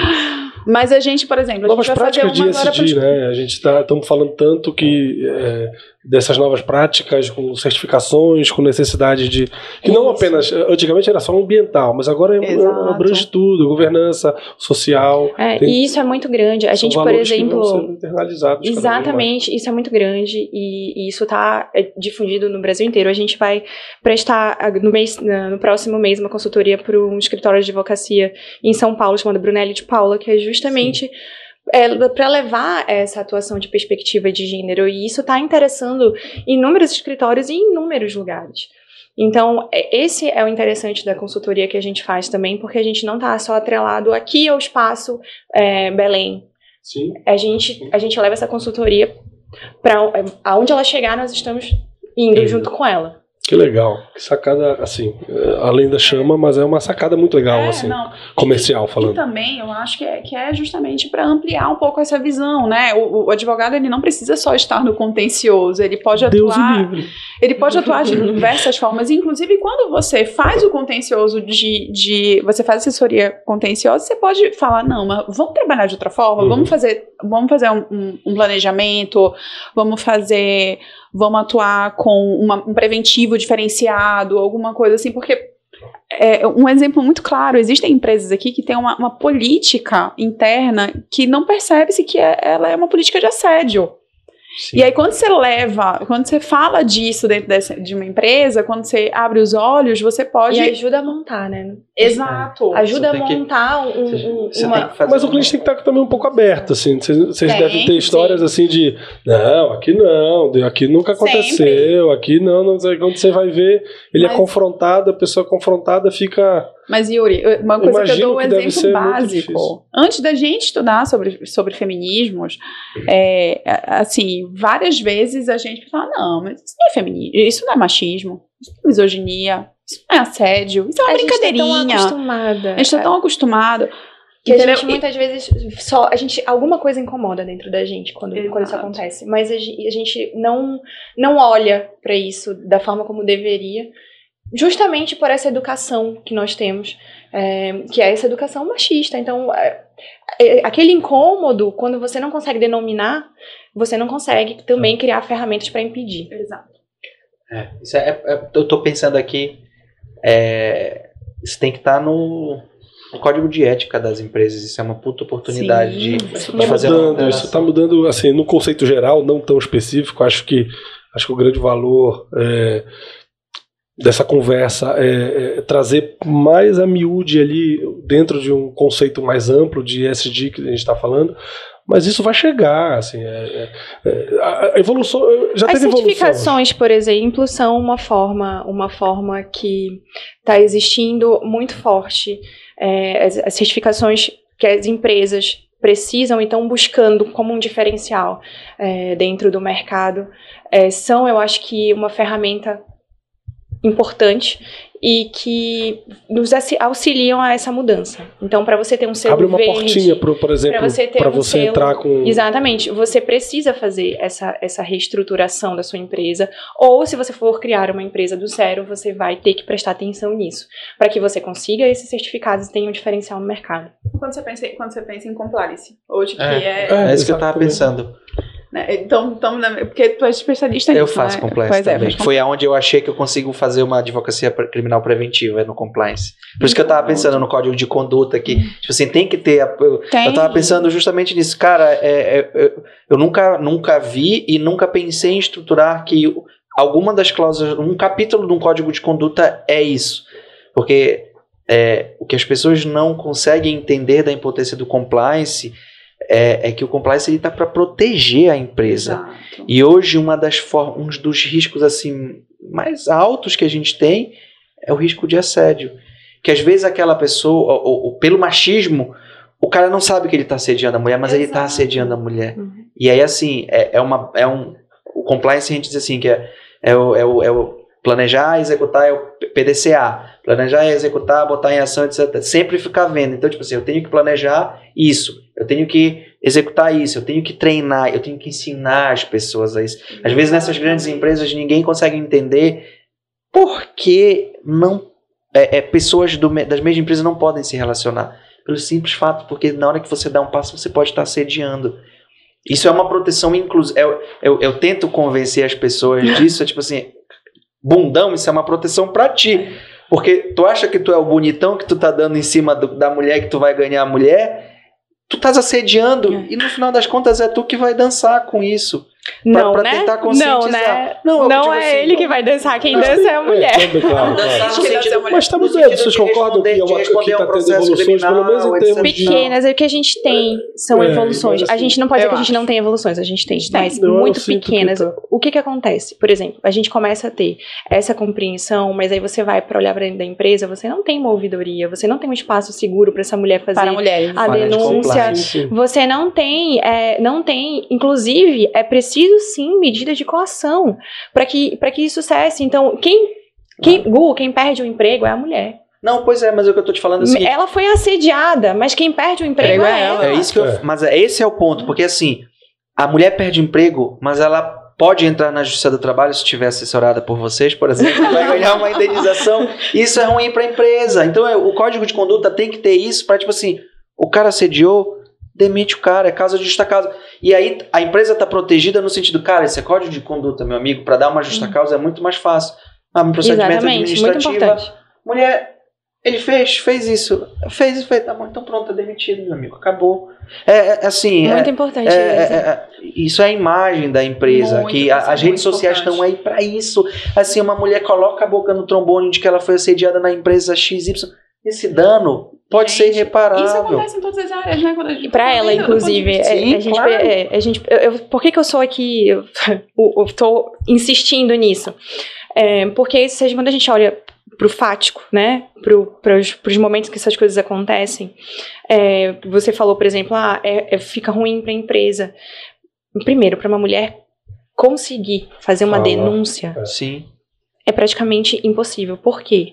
Mas a gente, por exemplo, novas a gente vai práticas fazer uma de ESG, né? A gente está estamos falando tanto que é, dessas novas práticas com certificações, com necessidade de que não apenas antigamente era só ambiental, mas agora é, abrange tudo, governança social. É, tem, e isso é muito grande. A gente, por exemplo, exatamente, isso é muito grande e, e isso está é, difundido no Brasil inteiro. A gente vai prestar no mês, no próximo mês uma consultoria para um escritório de advocacia em São Paulo chamado Brunelli de Paula, que é justamente Sim é, para levar essa atuação de perspectiva de gênero, e isso está interessando inúmeros escritórios em inúmeros lugares. Então, é, esse é o interessante da consultoria que a gente faz também, porque a gente não está só atrelado aqui ao espaço é, Belém. Sim. A gente, a gente leva essa consultoria para aonde ela chegar, nós estamos indo junto com ela. Que legal. Que sacada, assim, é, além da chama, mas é uma sacada muito legal, é, assim, não. comercial e, falando. E também, eu acho que é, que é justamente para ampliar um pouco essa visão, né? O, o, advogado, ele não precisa só estar no contencioso, ele pode atuar... Deus ele pode atuar de diversas formas, inclusive quando você faz o contencioso de, de... Você faz assessoria contenciosa, você pode falar, não, mas vamos trabalhar de outra forma, uhum. vamos fazer, vamos fazer um, um, um planejamento, vamos fazer vamos atuar com uma, um preventivo diferenciado, alguma coisa assim, porque é, um exemplo muito claro, existem empresas aqui que têm uma, uma política interna que não percebe-se que é, ela é uma política de assédio. Sim. E aí, quando você leva, quando você fala disso dentro dessa, de uma empresa, quando você abre os olhos, você pode. E ajuda a montar, né? Exato. É. Ajuda a montar que, um, um, uma. Mas o cliente tem que estar também um pouco aberto, assim. Vocês devem ter histórias sim. assim de. Não, aqui não, aqui nunca aconteceu, Sempre. aqui não, não. Quando você vai ver, ele é Mas... é confrontado, a pessoa confrontada fica mas, Yuri, uma coisa que eu dou um exemplo básico. Antes da gente estudar sobre, sobre feminismos, é, assim, várias vezes a gente fala, não, mas isso não é feminismo, isso não é machismo, isso não é misoginia, isso não é assédio, isso é uma a brincadeirinha. Gente tá tão acostumada. A gente tá tão acostumado. Que a gente muitas vezes só. A gente, alguma coisa incomoda dentro da gente quando, quando isso acontece. Mas a, a gente não, não olha para isso da forma como deveria justamente por essa educação que nós temos, é, que é essa educação machista. Então, é, é, aquele incômodo, quando você não consegue denominar, você não consegue também criar ferramentas para impedir. Exato. É, isso é, é eu estou pensando aqui, é, isso tem que estar tá no, no, código de ética das empresas. Isso é uma puta oportunidade Sim, de, isso de tá fazer mudando, Isso está mudando, assim, no conceito geral, não tão específico. Acho que acho que o grande valor é, dessa conversa é, é, trazer mais a miúde ali dentro de um conceito mais amplo de ESG que a gente está falando, mas isso vai chegar, assim, é, é, é a evolução já As teve certificações, por exemplo, são uma forma, uma forma que está existindo muito forte. É, as, as certificações que as empresas precisam e estão buscando como um diferencial é, dentro do mercado é, são, eu acho que, uma ferramenta importante e que nos auxiliam a essa mudança. Então, para você ter um selo Abre uma verde, portinha, pro, por exemplo, para você, ter um você selo, entrar com... Exatamente. Você precisa fazer essa, essa reestruturação da sua empresa, ou se você for criar uma empresa do zero, você vai ter que prestar atenção nisso, para que você consiga esses certificados e tenha um diferencial no mercado. Quando você pensa, quando você pensa em compliance, hoje que é, é... É, é isso que eu estava pensando. Né? Então, então, porque tu é especialista nisso, Eu faço né? compliance pois é, também. É, Foi aonde eu achei que eu consigo fazer uma advocacia criminal preventiva, é no compliance. Por isso que eu tava pensando no código de conduta que, tipo assim, tem que ter... Eu, tem. eu tava pensando justamente nisso. Cara, é, é, eu nunca, nunca vi e nunca pensei em estruturar que alguma das cláusulas, um capítulo de um código de conduta é isso. Porque é, o que as pessoas não conseguem entender da importância do compliance é, é que o compliance está para proteger a empresa. Exato. E hoje uma das um dos riscos assim mais altos que a gente tem é o risco de assédio, que às vezes aquela pessoa, ou, ou, pelo machismo, o cara não sabe que ele está assediando a mulher, mas tá Exato. ele está assediando a mulher. Uhum. E aí assim é, é uma é um o compliance a gente diz assim que é é o, é o, é o planejar, executar é o PDCA. Planejar, executar, botar em ação, etc. Sempre ficar vendo. Então, tipo assim, eu tenho que planejar isso, eu tenho que executar isso, eu tenho que treinar, eu tenho que ensinar as pessoas a isso. Às vezes nessas grandes empresas ninguém consegue entender por que não é, é, pessoas do, das mesmas empresas não podem se relacionar. Pelo simples fato, porque na hora que você dá um passo, você pode estar sediando. Isso é uma proteção inclusiva. Eu, eu, eu, tento convencer as pessoas disso, é tipo assim, bundão, isso é uma proteção para ti. Porque tu acha que tu é o bonitão que tu tá dando em cima do, da mulher que tu vai ganhar a mulher, tu estás assediando é. e no final das contas é tu que vai dançar com isso. Não, pra, pra né? tentar conscientizar. Não, né? Não, não é assim, ele não. que vai dançar, quem dança é a mulher. É, claro, claro. Mas estamos vendo, vocês concordam que, é uma, que está tendo evoluções, pelo menos em termos Pequenas, de... é o que a gente tem, são é, evoluções. Assim, a gente não pode dizer que a gente não tem evoluções, a gente tem, mas não, muito pequenas. Tá... O que que acontece? Por exemplo, a gente começa a ter essa compreensão, mas aí você vai para olhar para dentro da empresa, você não tem uma ouvidoria, você não tem um espaço seguro para essa mulher fazer mulheres, a denúncia, você não tem, é, não tem, inclusive, é preciso sim medidas de coação para que, que isso cesse. Então, quem, quem, ah. Gu, quem perde o emprego é a mulher. Não, pois é, mas é o que eu tô te falando assim. Ela foi assediada, mas quem perde o emprego é, é ela. É isso que eu, é. mas é, esse é o ponto, porque assim, a mulher perde o emprego, mas ela pode entrar na Justiça do Trabalho se estiver assessorada por vocês, por exemplo, vai ganhar uma indenização. Isso é ruim para a empresa. Então, é, o código de conduta tem que ter isso para tipo assim, o cara assediou, demite o cara, é causa de justa causa. E aí a empresa está protegida no sentido, cara, esse é código de conduta, meu amigo, para dar uma justa causa é muito mais fácil. Ah, um procedimento Exatamente, administrativo. Mulher, ele fez, fez isso, fez e fez, tá bom, então pronto, tá demitido, meu amigo, acabou. É, é assim. Muito é, importante. É, é, é, isso é a imagem da empresa, muito, que a, as redes sociais estão aí para isso. Assim, uma mulher coloca a boca no trombone de que ela foi assediada na empresa XY esse dano pode gente, ser irreparável. Isso acontece em todas as áreas, né? Quando a gente pra ela, inclusive. Sim, a, gente, claro. é, a gente, eu, eu, por que, que eu sou aqui? Eu, (laughs) estou insistindo nisso. É, porque seja, quando a gente olha para o fático, né? Para os momentos que essas coisas acontecem. É, você falou, por exemplo, ah, é, é fica ruim para a empresa. Primeiro, para uma mulher conseguir fazer uma Fala. denúncia. Sim é praticamente impossível. Por quê?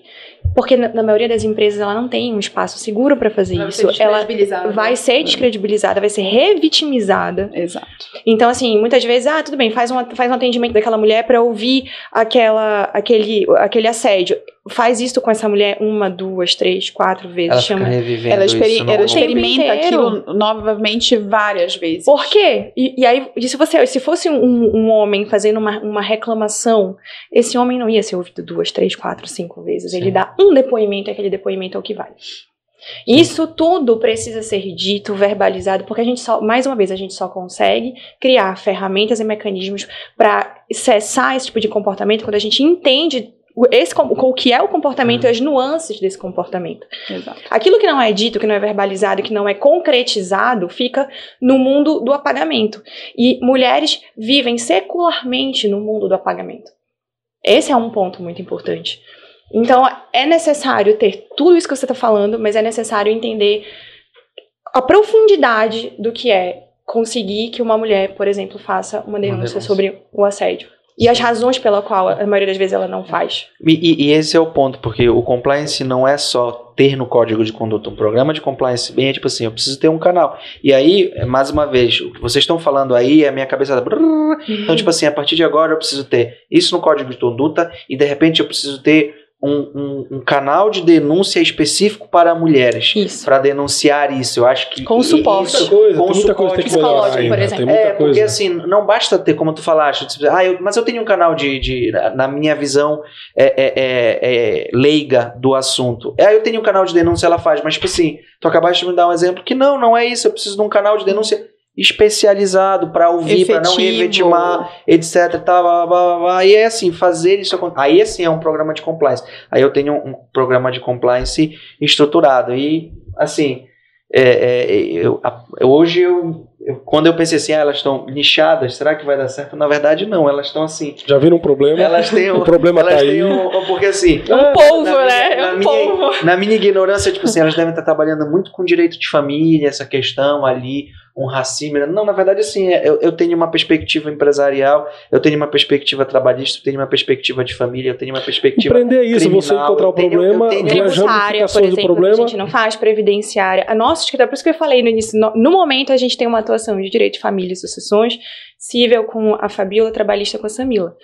Porque na, na maioria das empresas ela não tem um espaço seguro para fazer vai isso. ela vai né? ser descredibilizada, vai ser revitimizada. Exato. Então assim, muitas vezes, ah, tudo bem, faz um, faz um atendimento daquela mulher para ouvir aquela, aquele, aquele assédio faz isso com essa mulher uma, duas, três, quatro vezes. Ela, chama... ela, experi ela experimenta aquilo novamente várias vezes. Por quê? E, e aí, se, você, se fosse um, um, homem fazendo uma, uma reclamação, esse homem não ia ser ouvido duas, três, quatro, cinco vezes. Sim. Ele dá um depoimento, aquele depoimento é o que vale. Isso tudo precisa ser dito, verbalizado, porque a gente só, mais uma vez, a gente só consegue criar ferramentas e mecanismos para cessar esse tipo de comportamento quando a gente entende esse, o que é o comportamento e as nuances desse comportamento. Exato. Aquilo que não é dito, que não é verbalizado, que não é concretizado, fica no mundo do apagamento. E mulheres vivem secularmente no mundo do apagamento. Esse é um ponto muito importante. Então, é necessário ter tudo isso que você está falando, mas é necessário entender a profundidade do que é conseguir que uma mulher, por exemplo, faça uma denúncia, uma denúncia. sobre o assédio. E as razões pela qual a maioria das vezes ela não faz. E, e, esse é o ponto, porque o compliance não é só ter no código de conduta um programa de compliance bem, é tipo assim, eu preciso ter um canal. E aí, mais uma vez, o que vocês estão falando aí, a minha cabeça. Então, tipo assim, a partir de agora eu preciso ter isso no código de conduta e de repente eu preciso ter um, um, um, canal de denúncia específico para mulheres. Para denunciar isso. Eu acho que. Com suporte. Muita coisa, com muita coisa tem que melhorar ainda, por exemplo. É, porque coisa. assim, não basta ter, como tu falaste, tipo, ah, eu, mas eu tenho um canal de. de na minha visão é, é, é, é, leiga do assunto. É, eu tenho um canal de denúncia, ela faz, mas tipo assim, tu acabaste de me dar um exemplo que não, não é isso. Eu preciso de um canal de denúncia especializado para ouvir, para não revetimar, etc. Tá, blá, blá, blá, e é assim, fazer isso Aí assim é um programa de compliance. Aí eu tenho um programa de compliance estruturado. E assim, é, é, eu, hoje eu, eu, quando eu pensei assim, ah, elas estão nichadas, será que vai dar certo? Na verdade, não, elas estão assim. Já viram um problema? Elas têm um, o problema elas tá têm aí. Um, porque assim. É um povo, né? é um minha, povo. Na minha ignorância, tipo assim, elas devem estar trabalhando muito com direito de família, essa questão ali um racismo. Não, na verdade, assim, é, eu, eu tenho uma perspectiva empresarial, eu tenho uma perspectiva trabalhista, eu tenho uma perspectiva de família, eu tenho uma perspectiva. Empreender é isso, criminal, você encontrar o problema, tenho, tributária, por exemplo, problema. a gente não faz previdenciária. A nossa escrita, por isso que eu falei no início, no, no, momento a gente tem uma de direito de família e sucessões, civil com a Fabiola, trabalhista com a Samila.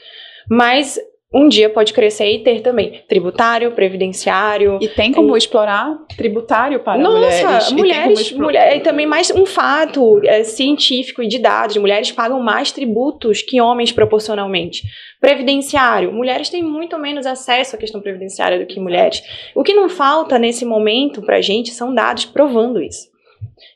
Mas um dia pode crescer e ter também tributário, previdenciário. E tem como explorar tributário para Nossa, mulheres? mulheres, mulher, e também mais um fato é, científico e de dados, mulheres pagam mais tributos que homens proporcionalmente. Previdenciário, mulheres têm muito menos acesso à questão previdenciária do que mulheres. O que não falta nesse momento para a gente são dados provando isso.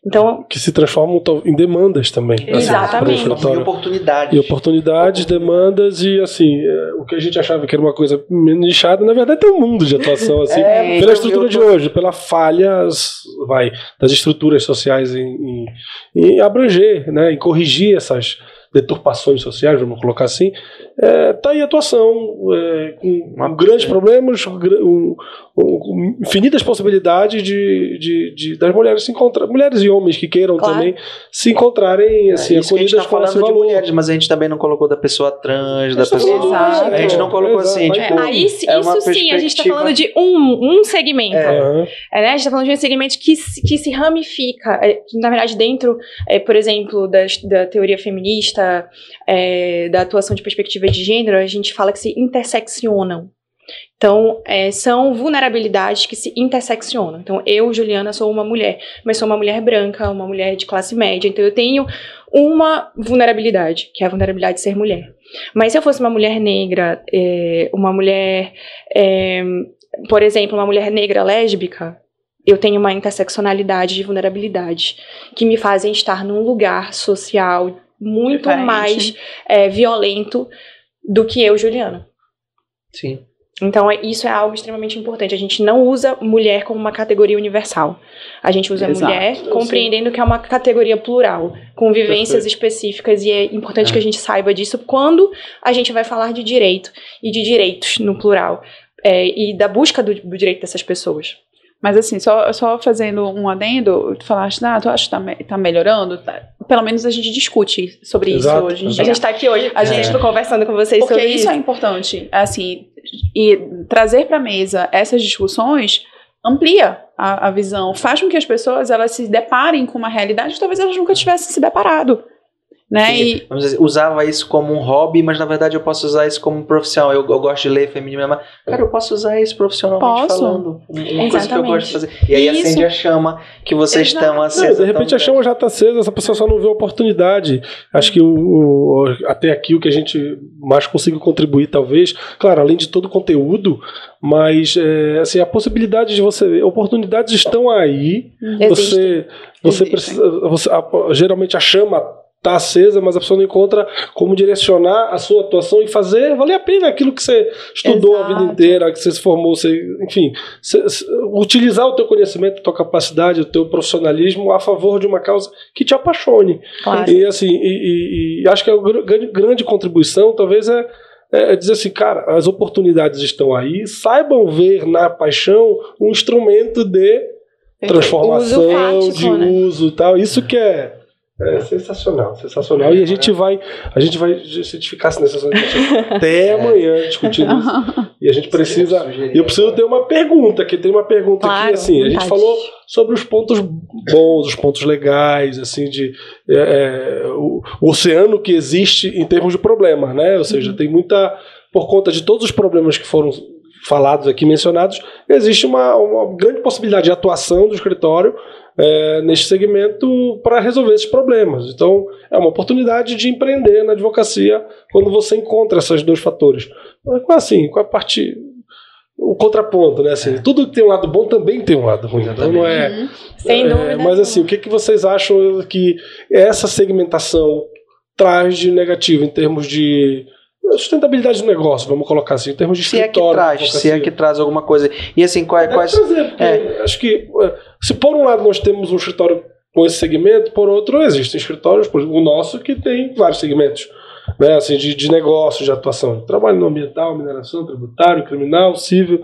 Então, que se transformam em demandas também. Assim, Exatamente. Assim, e oportunidades. E oportunidades, demandas e assim, é, o que a gente achava que era uma coisa nichada, na verdade tem um mundo de atuação assim, (laughs) é, pela estrutura de hoje, pela falhas, vai, das estruturas sociais em, em, em abranger, né, em corrigir essas deturpações sociais, vamos colocar assim, é, tá aí a atuação, é, com grandes problemas, um, um, infinitas possibilidades de, de, de, das mulheres se encontrar, mulheres e homens que queiram claro. também se encontrarem é, assim, é, acolhidas a gente tá falando de mulheres, mas a gente também não colocou da pessoa trans, da pessoa. Exato. A gente não colocou Exato. assim, tipo, é, aí, isso sim, a gente está falando de um, um segmento. É. É, né? A gente está falando de um segmento que, que se ramifica, na verdade, dentro, por exemplo, das, da teoria feminista, da atuação de perspectiva de gênero, a gente fala que se interseccionam. Então, é, são vulnerabilidades que se interseccionam. Então, eu, Juliana, sou uma mulher, mas sou uma mulher branca, uma mulher de classe média. Então, eu tenho uma vulnerabilidade, que é a vulnerabilidade de ser mulher. Mas se eu fosse uma mulher negra, é, uma mulher, é, por exemplo, uma mulher negra lésbica, eu tenho uma interseccionalidade de vulnerabilidade que me fazem estar num lugar social muito Diferente. mais é, violento do que eu, Juliana. Sim. Então, é, isso é algo extremamente importante. A gente não usa mulher como uma categoria universal. A gente usa Exato. mulher compreendendo que é uma categoria plural, com vivências Perfeito. específicas, e é importante é. que a gente saiba disso quando a gente vai falar de direito e de direitos no plural, é, e da busca do, do direito dessas pessoas. Mas assim, só, só fazendo um adendo, tu falaste, ah, tu acha que tá, tá melhorando? Tá. Pelo menos a gente discute sobre exato, isso hoje. A gente tá aqui hoje, a é. gente tá conversando com vocês Porque sobre isso. Porque isso é importante, assim, e trazer pra mesa essas discussões amplia a, a visão, faz com que as pessoas elas se deparem com uma realidade que talvez elas nunca tivessem se deparado. Né? E, vamos dizer, usava isso como um hobby, mas na verdade eu posso usar isso como profissão. Eu, eu gosto de ler feminino, mas cara, eu posso usar isso profissionalmente posso. falando. Uma Exatamente. coisa que eu gosto de fazer. E aí isso. acende a chama que vocês Exato. estão acesa. de repente a chama já está acesa, essa pessoa só não vê a oportunidade. Acho que o, o, até aqui o que a gente mais conseguiu contribuir, talvez, claro, além de todo o conteúdo, mas é, assim, a possibilidade de você. Oportunidades estão aí. Existe. Você, você precisa. Você, a, geralmente a chama está acesa, mas a pessoa não encontra como direcionar a sua atuação e fazer valer a pena aquilo que você estudou Exato. a vida inteira, que você se formou, você, enfim, você, utilizar o teu conhecimento, a tua capacidade, o teu profissionalismo a favor de uma causa que te apaixone. Claro. E assim, e, e, e acho que a grande, grande contribuição talvez é é dizer assim, cara, as oportunidades estão aí, saibam ver na paixão um instrumento de transformação, uso de né? uso tal. Isso que é É sensacional, sensacional. E a gente vai, a gente vai, se a gente ficasse nessa até amanhã discutindo isso. E a gente precisa. E eu preciso ter uma pergunta, que tem uma pergunta claro, aqui, assim, a gente falou sobre os pontos bons, os pontos legais, assim, de é, é, o, o, oceano que existe em termos de problema, né? Ou seja, uhum. tem muita. Por conta de todos os problemas que foram falados aqui, mencionados, existe uma, uma grande possibilidade de atuação do escritório é, neste segmento para resolver esses problemas. Então, é uma oportunidade de empreender na advocacia quando você encontra esses dois fatores. Assim, com a parte o contraponto, né? Assim, é. Tudo que tem um lado bom também tem um lado ruim. Então não é. Uhum. Sem é, dúvida. Mas assim, o que, que vocês acham que essa segmentação traz de negativo em termos de sustentabilidade do negócio, vamos colocar assim, em termos de se é que traz, se é que traz alguma coisa. E assim, qual, é, quais... Trazer, é. Acho que é, se por um lado nós temos um escritório com esse segmento, por outro existem escritórios, por exemplo, o nosso que tem vários segmentos, né, assim, de, de negócio, de atuação, trabalho no ambiental, mineração, tributário, criminal, civil,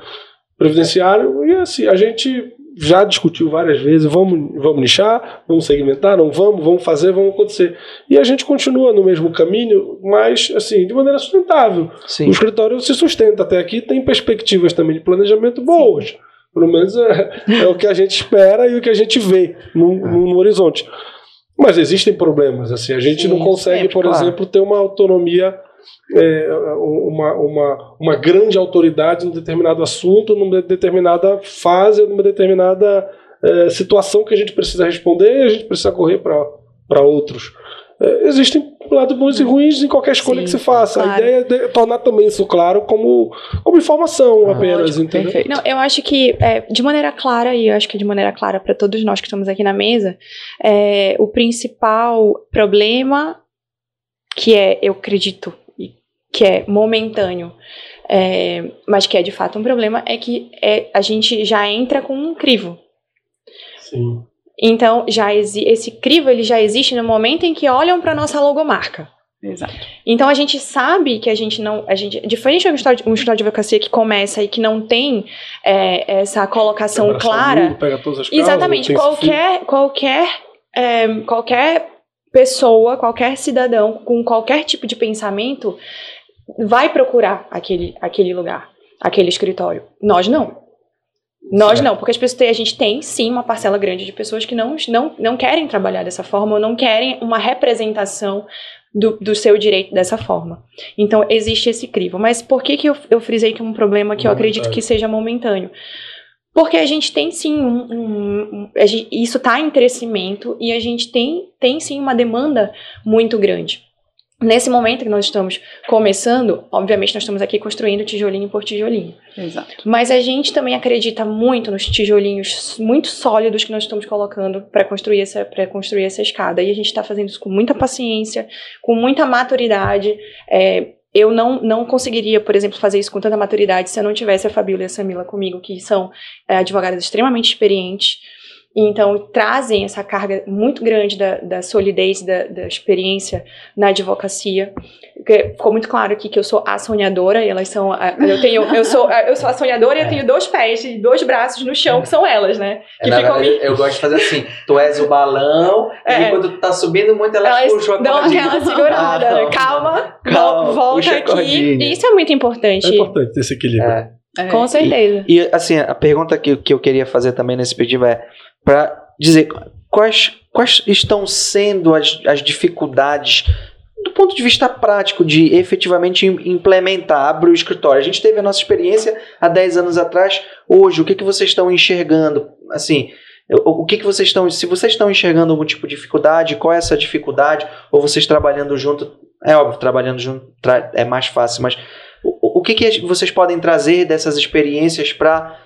previdenciário, e assim, a gente já discutiu várias vezes, vamos, vamos nichar, vamos segmentar, não vamos, vamos fazer, vamos acontecer. E a gente continua no mesmo caminho, mas assim, de maneira sustentável. Sim. O escritório se sustenta até aqui, tem perspectivas também de planejamento boas. Sim. Pelo menos é, é, o que a gente espera e o que a gente vê no, no, no horizonte. Mas existem problemas, assim, a gente Sim, não consegue, sempre, por claro. exemplo, ter uma autonomia é, uma, uma, uma grande autoridade em determinado assunto, numa determinada fase, numa determinada é, situação que a gente precisa responder e a gente precisa correr para outros. É, existem lados bons e ruins em qualquer escolha Sim, que se faça. Claro. A ideia é tornar também isso claro como, como informação ah, apenas, lógico, entendeu? Perfeito. Não, eu acho que é, de maneira clara, e eu acho que de maneira clara para todos nós que estamos aqui na mesa, é, o principal problema que é, eu acredito, que é momentâneo, é, mas que é de fato um problema, é que é, a gente já entra com um crivo. Sim. Então, já esse crivo ele já existe no momento em que olham para nossa logomarca. Exato. Então a gente sabe que a gente não. A gente, diferente de um escritório, um escritório de advocacia que começa e que não tem é, essa colocação clara. pega todas as casas, exatamente. Qualquer, qualquer, é, qualquer pessoa, qualquer cidadão com qualquer tipo de pensamento vai procurar aquele, aquele lugar, aquele escritório. Nós não. Nós não, porque as pessoas, a gente tem sim uma parcela grande de pessoas que não, não, não querem trabalhar dessa forma ou não querem uma representação do, do seu direito dessa forma. Então existe esse crivo. Mas por que, que eu, eu frisei que é um problema que eu acredito que seja momentâneo? Porque a gente tem sim um, um, um gente, isso está em crescimento e a gente tem, tem sim uma demanda muito grande. Nesse momento que nós estamos começando, obviamente nós estamos aqui construindo tijolinho por tijolinho. Exato. Mas a gente também acredita muito nos tijolinhos muito sólidos que nós estamos colocando para construir essa para construir essa escada. E a gente está fazendo isso com muita paciência, com muita maturidade. É, eu não, não conseguiria, por exemplo, fazer isso com tanta maturidade se eu não tivesse a Fabíola e a Samila comigo, que são é, advogadas extremamente experientes então, trazem essa carga muito grande da, da solidez, da, da, experiência na advocacia. Ficou muito claro aqui que eu sou a sonhadora, e elas são. A, eu, tenho, eu, sou, eu sou a sonhadora e eu tenho dois pés e dois braços no chão, que são elas, né? É, que ficam verdade, me... Eu gosto de fazer assim: tu és o balão, é. e quando tu tá subindo muito, elas, elas puxam a Dão aquela (laughs) segurada. Ah, calma, calma, volta aqui. E isso é muito importante. É importante esse equilíbrio. É. É. Com certeza. E, e, assim, a pergunta que, que eu queria fazer também nesse pedido é para dizer quais, quais estão sendo as, as dificuldades do ponto de vista prático de efetivamente implementar, abrir o escritório. A gente teve a nossa experiência há 10 anos atrás. Hoje, o que, que vocês estão enxergando? Assim, o que, que vocês estão. Se vocês estão enxergando algum tipo de dificuldade, qual é essa dificuldade? Ou vocês trabalhando junto. É óbvio, trabalhando junto é mais fácil, mas o, o que, que vocês podem trazer dessas experiências para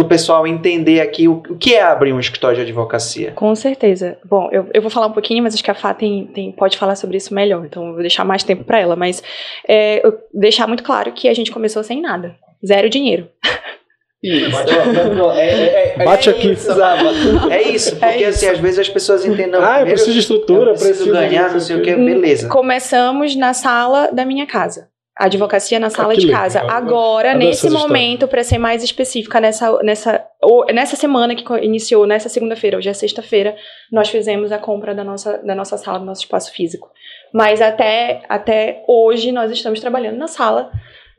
para o pessoal entender aqui o, o, que é abrir um escritório de advocacia. Com certeza. Bom, eu, eu vou falar um pouquinho, mas acho que a Fá tem, tem, pode falar sobre isso melhor, então eu vou deixar mais tempo para ela. Mas é, deixar muito claro que a gente começou sem nada, zero dinheiro. Isso. É, é, é, Bate aqui. Isso, é isso, porque assim, às vezes as pessoas entendem. ah, eu preciso de estrutura, eu preciso, preciso ganhar, não sei o que, beleza. Começamos na sala da minha casa A advocacia na sala de casa. Legal. Agora, nesse momento, para ser mais específica, nessa, nessa, nessa semana que iniciou, nessa segunda-feira, hoje é sexta-feira, nós fizemos a compra da nossa, da nossa sala, do nosso espaço físico. Mas até, até hoje nós estamos trabalhando na sala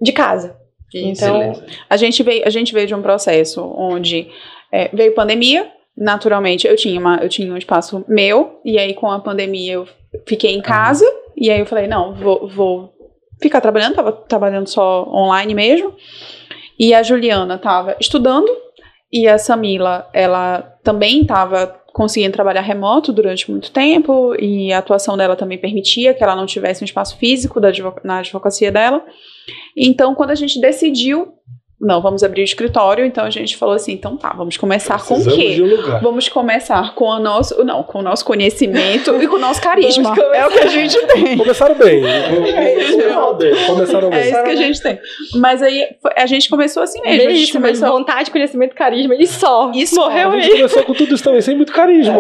de casa. Então, a gente, veio, a gente veio de um processo onde é, veio pandemia, naturalmente eu tinha, uma, eu tinha um espaço meu, e aí com a pandemia eu fiquei em casa, e aí eu falei, não, vou, vou ficar trabalhando, tava trabalhando só online mesmo. E a Juliana estava estudando e a Samila, ela também estava conseguindo trabalhar remoto durante muito tempo e a atuação dela também permitia que ela não tivesse um espaço físico da, na advocacia dela. Então, quando a gente decidiu não, vamos abrir o escritório, então a gente falou assim, então tá, vamos começar com o quê? Um vamos começar com o nosso, não, com o nosso conhecimento e com o nosso carisma. É o que a gente (laughs) tem. Começaram bem. É Começaram bem. É isso que a gente tem. Mas aí a gente começou assim mesmo. É isso, começou... vontade, conhecimento, carisma e só. Isso morreu aí. A gente começou com tudo isso também, sem muito carisma.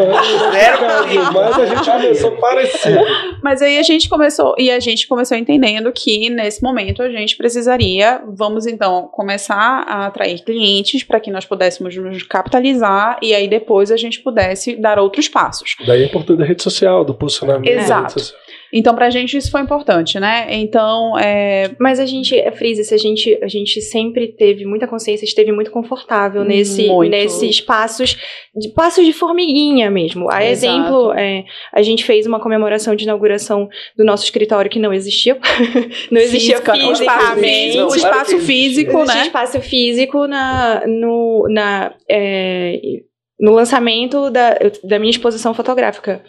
Zero carisma. Mas a gente começou parecido. Mas aí a gente começou, e a gente começou entendendo que nesse momento a gente precisaria, vamos então começar começar a atrair clientes para que nós pudéssemos nos capitalizar e aí depois a gente pudesse dar outros passos. Daí é importante da rede social, do posicionamento. Exato. Então, pra gente isso foi importante, né? Então, é... Mas a gente, é, Frise, a gente, a gente sempre teve muita consciência, esteve muito confortável nesse, muito. nesses espaços, de passos de formiguinha mesmo. A Exato. exemplo, é, a gente fez uma comemoração de inauguração do nosso escritório que não existia. (laughs) não existia Física, fisicamente. O espaço físico, né? O espaço físico na, no, na, é, no lançamento da, da minha exposição fotográfica.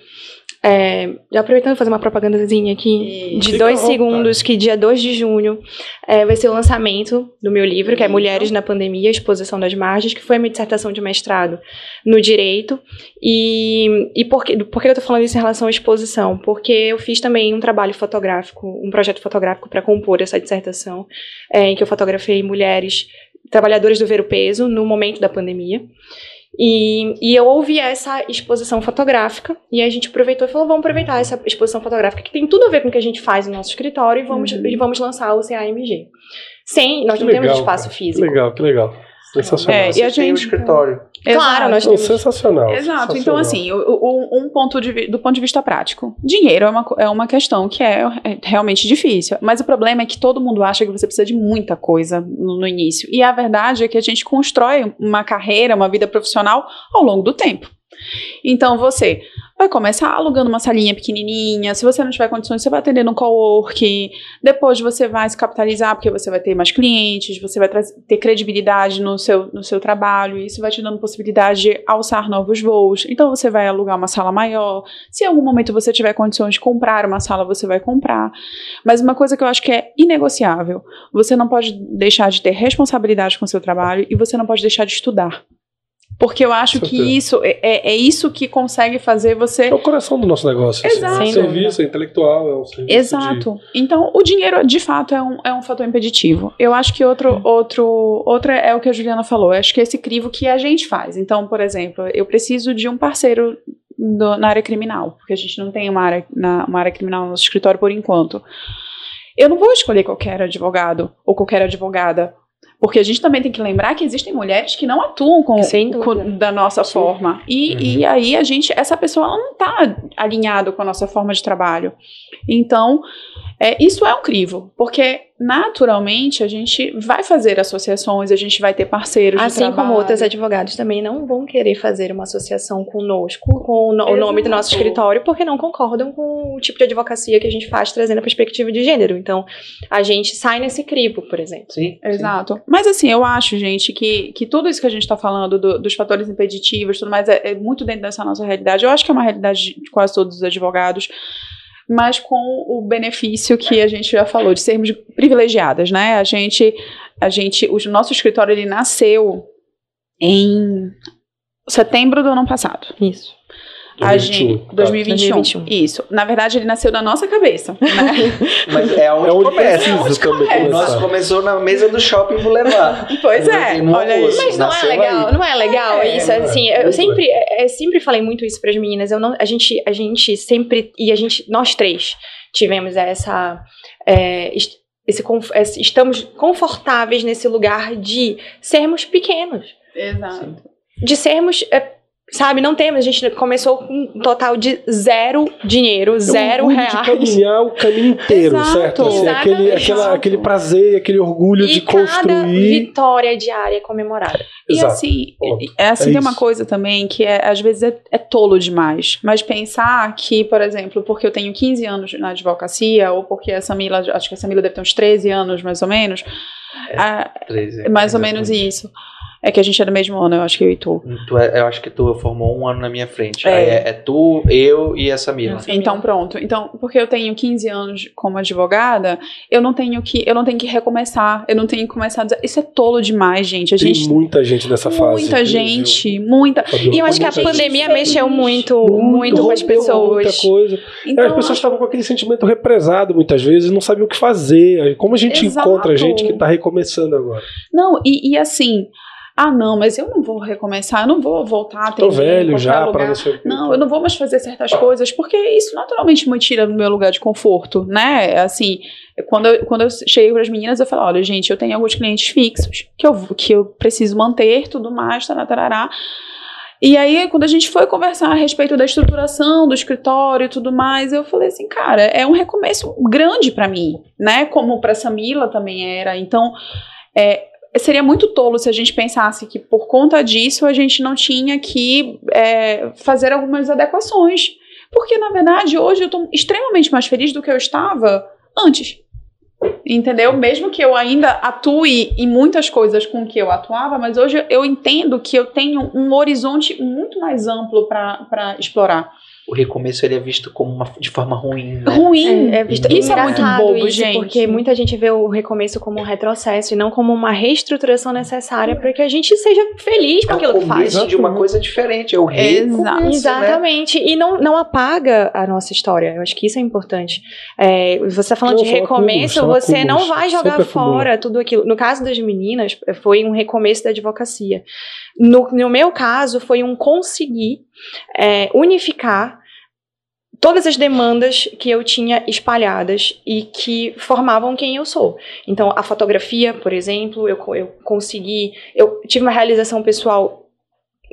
É, já aproveitando fazer uma propagandazinha aqui, de dois segundos, que dia 2 de junho é, vai ser o lançamento do meu livro, que é Mulheres na Pandemia, Exposição das Margens, que foi a minha dissertação de mestrado no Direito. E, e por, que, por que eu tô falando isso em relação à exposição? Porque eu fiz também um trabalho fotográfico, um projeto fotográfico para compor essa dissertação, é, em que eu fotografei mulheres trabalhadoras do ver o peso no momento da pandemia. E, e eu ouvi essa exposição fotográfica e a gente aproveitou e falou: vamos aproveitar essa exposição fotográfica que tem tudo a ver com o que a gente faz no nosso escritório e vamos, uhum. e vamos lançar o CAMG. Sem, nós que não legal, temos espaço cara. físico. Que legal, que legal. Sensacional. É, e a gente tem um escritório. Claro, nós temos. Sensacional. Exato. Sensacional. Então, assim, o, o, um ponto de, do ponto de vista prático. Dinheiro é uma, é uma questão que é, é, realmente difícil. Mas o problema é que todo mundo acha que você precisa de muita coisa no, no início. E a verdade é que a gente constrói uma carreira, uma vida profissional ao longo do tempo. Então, você vai começar alugando uma salinha pequenininha. Se você não tiver condições, você vai atender no coworking. Depois você vai se capitalizar porque você vai ter mais clientes, você vai ter credibilidade no seu, no seu trabalho. E isso vai te dando possibilidade de alçar novos voos. Então você vai alugar uma sala maior. Se em algum momento você tiver condições de comprar uma sala, você vai comprar. Mas uma coisa que eu acho que é inegociável: você não pode deixar de ter responsabilidade com o seu trabalho e você não pode deixar de estudar. Porque eu acho que isso é, é, é, isso que consegue fazer você. É o coração do nosso negócio. Assim. Exato. Assim. Serviço é intelectual, é um serviço. Exato. De... Então, o dinheiro, de fato, é um, é um fator impeditivo. Eu acho que outro, outro, outra é o que a Juliana falou. Eu acho que é esse crivo que a gente faz. Então, por exemplo, eu preciso de um parceiro do, na área criminal, porque a gente não tem uma área, na, uma área criminal no nosso escritório por enquanto. Eu não vou escolher qualquer advogado ou qualquer advogada porque a gente também tem que lembrar que existem mulheres que não atuam com, com da nossa Sim. forma. E, uhum. e aí a gente, essa pessoa ela não está alinhada com a nossa forma de trabalho. Então, é, isso é um crivo, porque naturalmente a gente vai fazer associações, a gente vai ter parceiros assim como outros advogados também não vão querer fazer uma associação conosco com o nome do nosso escritório porque não concordam com o tipo de advocacia que a gente faz trazendo a perspectiva de gênero. Então a gente sai nesse crivo por exemplo. Sim exato. Sim. mas assim eu acho gente que, que tudo isso que a gente está falando do, dos fatores impeditivos tudo mais é, é muito dentro dessa nossa realidade. Eu acho que é uma realidade de quase todos os advogados mas com o benefício que a gente já falou de sermos privilegiadas, né? A gente, a gente, o nosso escritório ele nasceu em setembro do ano passado. Isso. 2021, a gente, 2021, 2021. Isso. Na verdade, ele nasceu da nossa cabeça. Né? (laughs) Mas é onde, é onde começa. É onde começa. O nosso começou na mesa do shopping Boulevard. (laughs) Pois é. Olha isso. Mas não é legal, aí. não é legal é, isso. Assim, eu sempre, eu sempre falei muito isso para as meninas. Eu não, a gente, a gente sempre e a gente, nós três tivemos essa é, esse, estamos confortáveis nesse lugar de sermos pequenos. Exato. De sermos é, Sabe, não temos. A gente começou com um total de zero dinheiro, zero é reais. De caminhar o caminho inteiro, Exato, certo? Assim, aquele, aquela, aquele prazer, aquele orgulho e de cada construir. vitória diária é comemorada. E Exato. assim, é assim É tem uma coisa também que é, às vezes é, é tolo demais. Mas pensar que, por exemplo, porque eu tenho 15 anos na advocacia, ou porque a Samila, acho que a Samila deve ter uns 13 anos, mais ou menos. ah, 13, é mais ou exatamente. menos isso. É que a gente é do mesmo ano, eu acho que eu e tu. Tu é- eu acho que tu formou um ano na minha frente. É. Aí É, é tu, eu e essa Mila. Nossa. Então pronto. Então, porque eu tenho 15 anos como advogada, eu não tenho que eu não tenho que recomeçar, eu não tenho que começar a dizer, isso é tolo demais, gente. A Tem gente muita gente nessa fase. muita viu? gente, muita. Fabiola? E eu acho que a Muita pandemia mexeu muito, muito, com as rompeu Muita pessoas. coisa. É, Então, as pessoas estavam com aquele sentimento represado muitas vezes e não sabiam o que fazer. Como a gente Exato. encontra gente que está recomeçando agora? Não, e, e assim, ah, não, mas eu não vou recomeçar, eu não vou voltar a ter Tô velho já para não sei. Não, eu não vou mais fazer certas coisas, porque isso naturalmente me tira do meu lugar de conforto, né? Assim, quando eu, quando eu cheguei para as meninas, eu falei, olha, gente, eu tenho alguns clientes fixos que eu, que eu preciso manter, tudo mais, tarará, tarará. E aí, quando a gente foi conversar a respeito da estruturação do escritório e tudo mais, eu falei assim, cara, é um recomeço grande para mim, né? Como para Samila também era. Então, é, seria muito tolo se a gente pensasse que por conta disso a gente não tinha que é, fazer algumas adequações. Porque, na verdade, hoje eu estou extremamente mais feliz do que eu estava antes. Entendeu? Mesmo que eu ainda atue em muitas coisas com que eu atuava, mas hoje eu entendo que eu tenho um horizonte muito mais amplo para explorar. O recomeço ele é visto como uma, de forma ruim, né? Ruim. É, é visto, Isso é muito bobo, isso, gente. Porque muita gente vê o recomeço como um retrocesso e não como uma reestruturação necessária para que a gente seja feliz com É aquilo que faz. começo de uma coisa diferente, é o Exato. recomeço, né? Exatamente. E não, não apaga a nossa história. Eu acho que isso é importante. É, você está falando de recomeço, você não vai jogar acumula. fora tudo aquilo. No caso das meninas, foi um recomeço da advocacia. No, no meu caso, foi um conseguir é, unificar todas as demandas que eu tinha espalhadas e que formavam quem eu sou. Então, a fotografia, por exemplo, eu, eu consegui, eu tive uma realização pessoal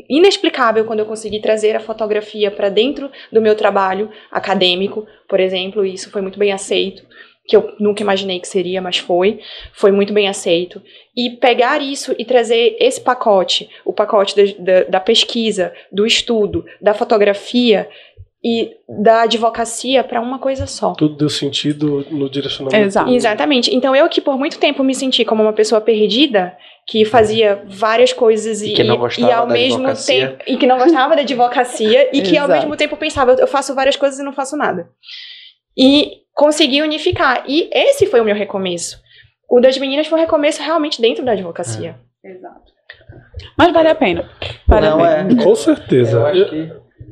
inexplicável quando eu consegui trazer a fotografia para dentro do meu trabalho acadêmico, por exemplo, e isso foi muito bem aceito, que eu nunca imaginei que seria, mas foi, foi muito bem aceito. E pegar isso e trazer esse pacote, o pacote da, da, da pesquisa, do estudo, da fotografia e da advocacia para uma coisa só. Tudo deu sentido no direcionamento. Exato. Exatamente. Então eu que por muito tempo me senti como uma pessoa perdida, que fazia várias coisas E e, que não gostava e ao da mesmo advocacia. tempo e que não gostava da advocacia e que ao mesmo tempo pensava eu faço várias coisas e não faço nada. E consegui unificar. E esse foi o meu recomeço. O das meninas foi um recomeço realmente dentro da advocacia. Exato. Mas vale a pena. Vale Não, a pena. é. Com certeza. Eu acho que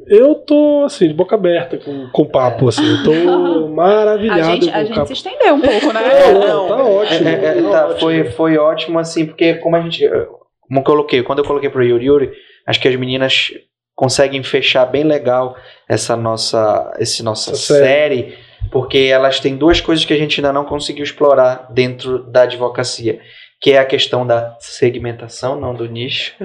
eu tô, assim, de boca aberta com, com o papo, assim. Eu tô (laughs) A maravilhado gente, com a gente papo. se estendeu um pouco, né? Não, tá ótimo. É, é, é, tá tá, ótimo. foi, foi ótimo, assim, porque como a gente. Como eu coloquei, quando eu coloquei pro Yuri Yuri, acho que as meninas conseguem fechar bem legal essa nossa, esse nossa Essa série. série, porque elas têm duas coisas que a gente ainda não conseguiu explorar dentro da advocacia. Que é a questão da segmentação, não do nicho,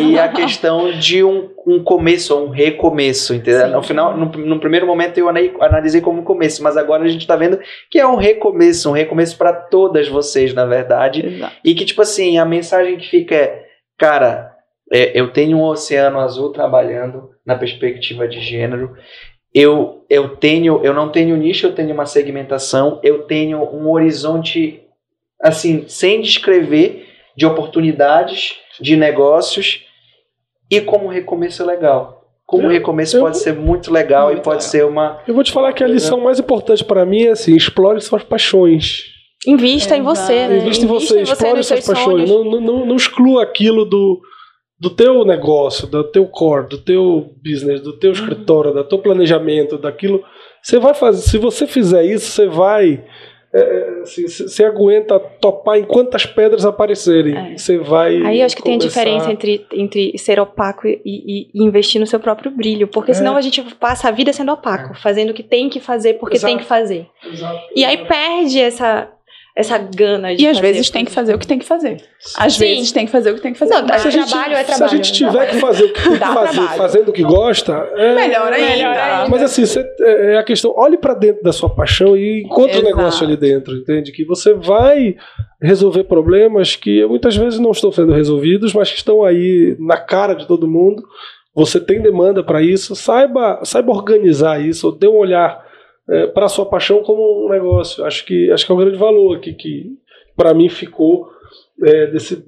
e a (laughs) questão de um, um começo ou um recomeço, entendeu? Sim. No final, no, no primeiro momento eu analisei como um começo, mas agora a gente tá vendo que é um recomeço, um recomeço para todas vocês, na verdade. Exato. E que, tipo assim, a mensagem que fica é: cara, é, eu tenho um oceano azul trabalhando na perspectiva de gênero. Eu, eu tenho, eu não tenho nicho, eu tenho uma segmentação, eu tenho um horizonte assim, sem descrever de oportunidades, de negócios e como um recomeço é legal. Como um Eu- recomeço eu- pode ser muito legal e Muito pode legal. ser uma Eu vou te falar que a lição mais importante pra mim é assim: explore suas paixões. Invista em Exato. você, né? Invista em você, explore nos suas seus paixões. Não, não, não, não exclua aquilo do, do teu negócio, do teu core, do teu business, do Uhum. teu escritório, do teu planejamento, daquilo. Você vai fazer. Se você fizer isso, você vai. É, se- se- Você aguenta topar em quantas pedras aparecerem. É. Você vai. Aí acho que tem a diferença entre, entre ser opaco e, e- e investir no seu próprio brilho. Porque É. senão a gente passa a vida sendo opaco, fazendo o que tem que fazer porque Exato. tem que fazer. Exato. E aí perde essa, essa gana de E às vezes tem que fazer o que tem que fazer. Às Sim. vezes tem que fazer o que tem que fazer. Não, Mas se a gente- trabalho é trabalho, Se a gente né? tiver que fazer o que tem que fazer, trabalho. fazendo o que gosta, é Melhor ainda. Melhor ainda. Mas assim, você- é é a questão, olhe pra dentro da sua paixão e encontre o Exato. negócio ali dentro, entende? Que você vai resolver problemas que muitas vezes não estão sendo resolvidos, mas que estão aí na cara de todo mundo. Você tem demanda para isso, saiba, saiba organizar isso, dê um olhar para a sua paixão como um negócio. Acho que acho que é um grande valor aqui que para mim ficou é, desse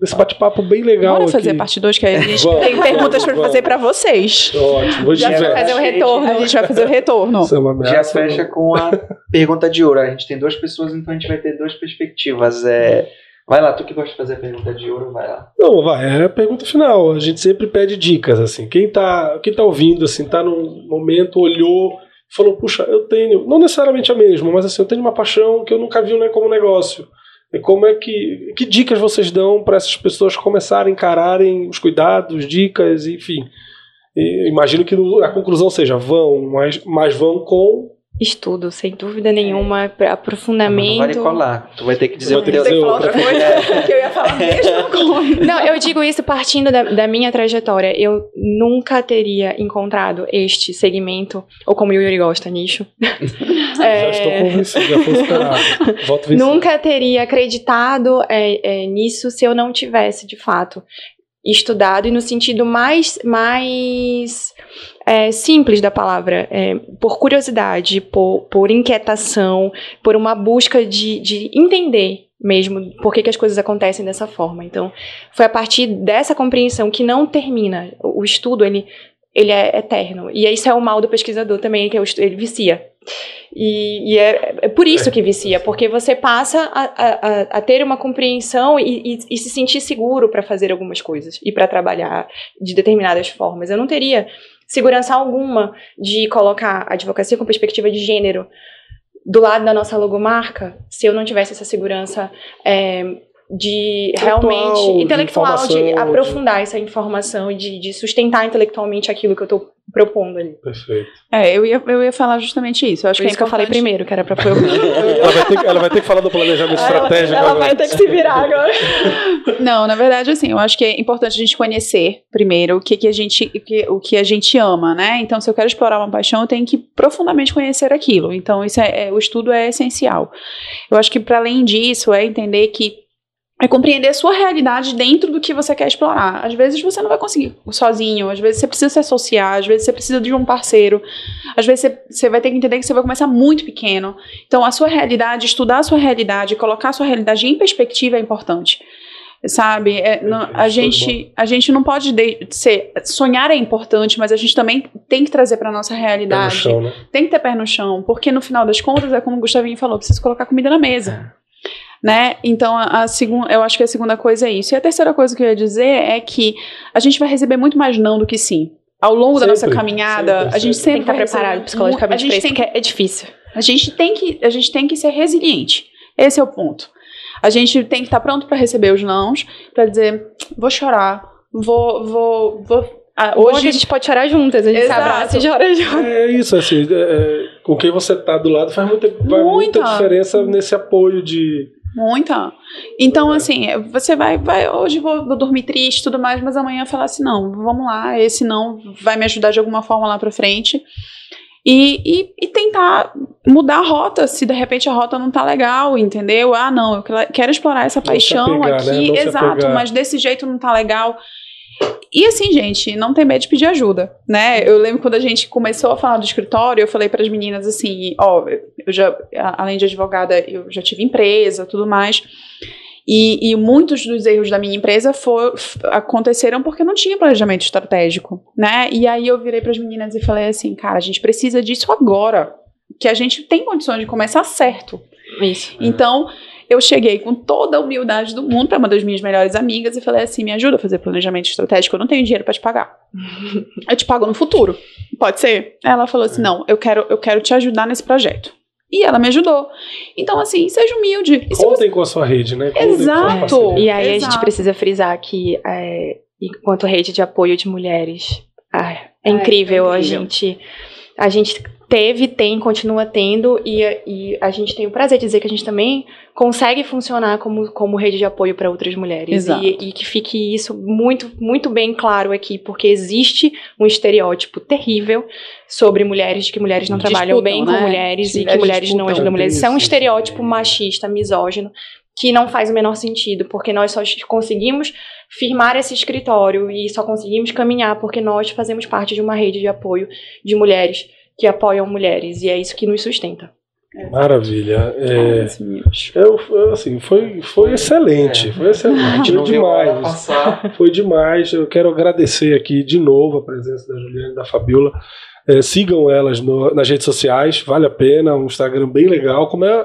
desse bate-papo bem legal Bora aqui. fazer parte 2, que a (laughs) gente Vamos, tem perguntas vamos, fazer pra vocês. Ótimo, vou Já vai dizer. fazer o retorno. A gente vai fazer o (laughs) retorno. É Já ameaça, fecha com a pergunta de ouro. A gente tem duas pessoas, então a gente vai ter duas perspectivas. É... Vai lá, tu que gosta de fazer a pergunta de ouro, vai lá. Não, vai, é a pergunta final. A gente sempre pede dicas, assim. Quem tá, quem tá ouvindo, assim, tá num momento, olhou, falou, puxa, eu tenho, não necessariamente a mesma, mas assim, eu tenho uma paixão que eu nunca vi né, como negócio. E como é que, que dicas vocês dão para essas pessoas começarem a encararem os cuidados, dicas, enfim. E imagino que a conclusão seja vão, mas, mas vão com Estudo, sem dúvida nenhuma, pra aprofundamento. Não vale colar. Tu vai ter que dizer Vou o dizer outra outra coisa (laughs) que eu ia falar (laughs) coisa. Não, eu digo isso partindo da, da minha trajetória. Eu nunca teria encontrado este segmento, ou como o Yuri gosta, nicho. (laughs) Já estou convencido, já foi esperado. Voto vencido. Nunca teria acreditado é, é, nisso se eu não tivesse, de fato, estudado e no sentido mais, mais é, simples da palavra, é, por curiosidade, por, por inquietação, por uma busca de, de entender mesmo por que, que as coisas acontecem dessa forma. Então, foi a partir dessa compreensão que não termina. O estudo, ele, ele é eterno. E isso é o mal do pesquisador também, que é ele vicia. E, e é, é por isso que vicia, porque você passa a, a, a- ter uma compreensão e, e- e se sentir seguro para fazer algumas coisas e para trabalhar de determinadas formas. Eu não teria segurança alguma de colocar a advocacia com perspectiva de gênero do lado da nossa logomarca se eu não tivesse essa segurança é, de realmente de intelectual, de, de- aprofundar essa informação e de, de sustentar intelectualmente aquilo que eu estou propondo ali. Perfeito. É, eu ia, eu ia falar justamente isso. Eu acho Por que isso é que eu falei primeiro, que era para (laughs) eu Ela vai, ter, que- ela vai ter que falar do planejamento estratégico. ela agora. vai ter que se virar agora. (laughs) Não, na verdade, assim, eu acho que é importante a gente conhecer primeiro o que, que a gente, o que, o que a gente ama, né? Então, se eu quero explorar uma paixão, eu tenho que profundamente conhecer aquilo. Então, isso é, é- o estudo é essencial. Eu acho que para além disso é entender que é compreender a sua realidade dentro do que você quer explorar. Às vezes você não vai conseguir sozinho, às vezes você precisa se associar, às vezes você precisa de um parceiro, às vezes você, você vai ter que entender que você vai começar muito pequeno. Então, a sua realidade, estudar a sua realidade, colocar a sua realidade em perspectiva é importante. Sabe? É, não- a, de gente, a gente não pode de- ser. Sonhar é importante, mas a gente também tem que trazer para nossa Pé no realidade. chão, né? Tem que ter pé no chão, porque no final das contas, é como o Gustavinho falou, precisa colocar comida na mesa. Né? Então, a, a segunda, eu acho que a segunda coisa é isso. E a terceira coisa que eu ia dizer é que a gente vai receber muito mais não do que sim. Ao longo da nossa Sempre, caminhada, sempre, a gente sempre. sempre Tem que estar preparado psicologicamente para isso, que porque é difícil. a gente tem que, a gente tem que ser resiliente. Esse é o ponto. A gente tem que estar pronto para receber os nãos, para dizer, vou chorar, vou, vou, vou. ah, Hoje a gente pode chorar juntas, a gente Exato. se abraça e chora juntas. É isso, assim, é, é, com quem você tá do lado faz muita, faz muita Muita. diferença nesse apoio de. Muita. Então assim, você vai, vai, hoje vou, vou dormir triste, e tudo mais, mas amanhã falar assim, não, vamos lá, esse não vai me ajudar de alguma forma lá para frente. E, e, e tentar mudar a rota, se de repente a rota não tá legal, entendeu? Ah, não, eu quero- explorar essa paixão apegar, né? aqui, se exato, mas desse jeito não tá legal. E assim, gente, não tem medo de pedir ajuda, né? Eu lembro quando a gente começou a falar do escritório, eu falei para as meninas assim, ó, eu já, além de advogada, eu já tive empresa, tudo mais. E, e muitos dos erros da minha empresa for, aconteceram porque não tinha planejamento estratégico, né? E aí eu virei para as meninas e falei assim, cara, a gente precisa disso agora, que a gente tem condições de começar certo. Isso. Então, eu cheguei com toda a humildade do mundo para uma das minhas melhores amigas e falei assim: me ajuda a fazer planejamento estratégico, eu não tenho dinheiro para te pagar. eu te pago no futuro. Pode ser? Ela falou assim: não, eu quero, eu quero te ajudar nesse projeto. E ela me ajudou. Então, assim, seja humilde. E se você- Contem com a sua rede, né? Contem Exato. E aí a gente Exato. precisa frisar que, é, enquanto rede de apoio de mulheres, ai, é incrível é a incrível. gente. a gente teve, tem, continua tendo, e, e, a gente tem o prazer de dizer que a gente também consegue funcionar como, como rede de apoio para outras mulheres. E, e, que fique isso muito, muito bem claro aqui, porque existe um estereótipo terrível sobre mulheres, de que mulheres não disputam, trabalham bem né? com mulheres e que mulheres não ajudam mulheres. Isso é um estereótipo machista, misógino, que não faz o menor sentido, porque nós só conseguimos firmar esse escritório e só conseguimos caminhar porque nós fazemos parte de uma rede de apoio de mulheres que apoiam mulheres, e é isso que nos sustenta. Maravilha. É, eu, assim, foi, foi excelente. Foi excelente. Foi demais. Foi demais. Eu quero agradecer aqui de novo a presença da Juliana e da Fabiola. É, sigam elas no, nas redes sociais, vale a pena, um Instagram bem legal. Como é?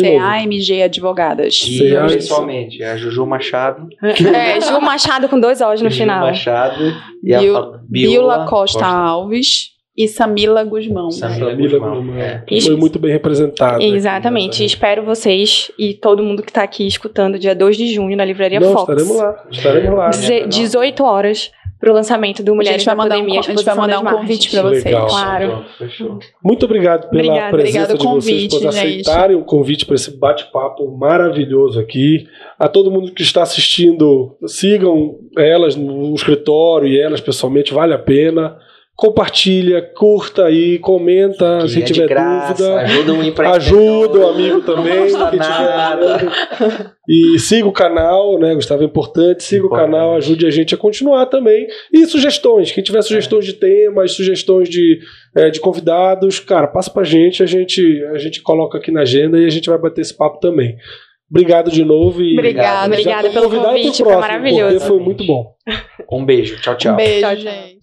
CAMG Advogadas. E CA... pessoalmente, é a Juju Machado. (laughs) É, Ju Machado com dois olhos no Juju final. Machado e a Biola Costa, Costa Alves e Samila Guzmão. Samila, Guzmão. É. Foi muito bem representada. Exatamente. Espero vocês e todo mundo que está aqui escutando dia 2 de junho na Livraria Não, Fox. Estaremos lá. Estaremos lá. 18 horas para o lançamento do Mulheres na Pandemia. Um, a gente vai mandar um convite para vocês. Legal. Claro. Muito obrigado pela Obrigada, presença de convite, vocês, por aceitarem gente. o convite para esse bate-papo maravilhoso aqui. A todo mundo que está assistindo, sigam elas no escritório e elas pessoalmente, vale a pena compartilha, curta aí, comenta se é tiver graça, dúvida. Ajuda um Ajuda o amigo também. Não nada. E siga o canal, né, Gustavo? É importante, siga importante. o canal, ajude a gente a continuar também. E sugestões, quem tiver sugestões é. de temas, sugestões de, é, de convidados, cara, passa pra gente, a gente, a gente coloca aqui na agenda e a gente vai bater esse papo também. Obrigado de novo e obrigada, obrigada pelo convite, foi maravilhoso. Foi muito bom. Um beijo, tchau, tchau. Um beijo, tchau, gente.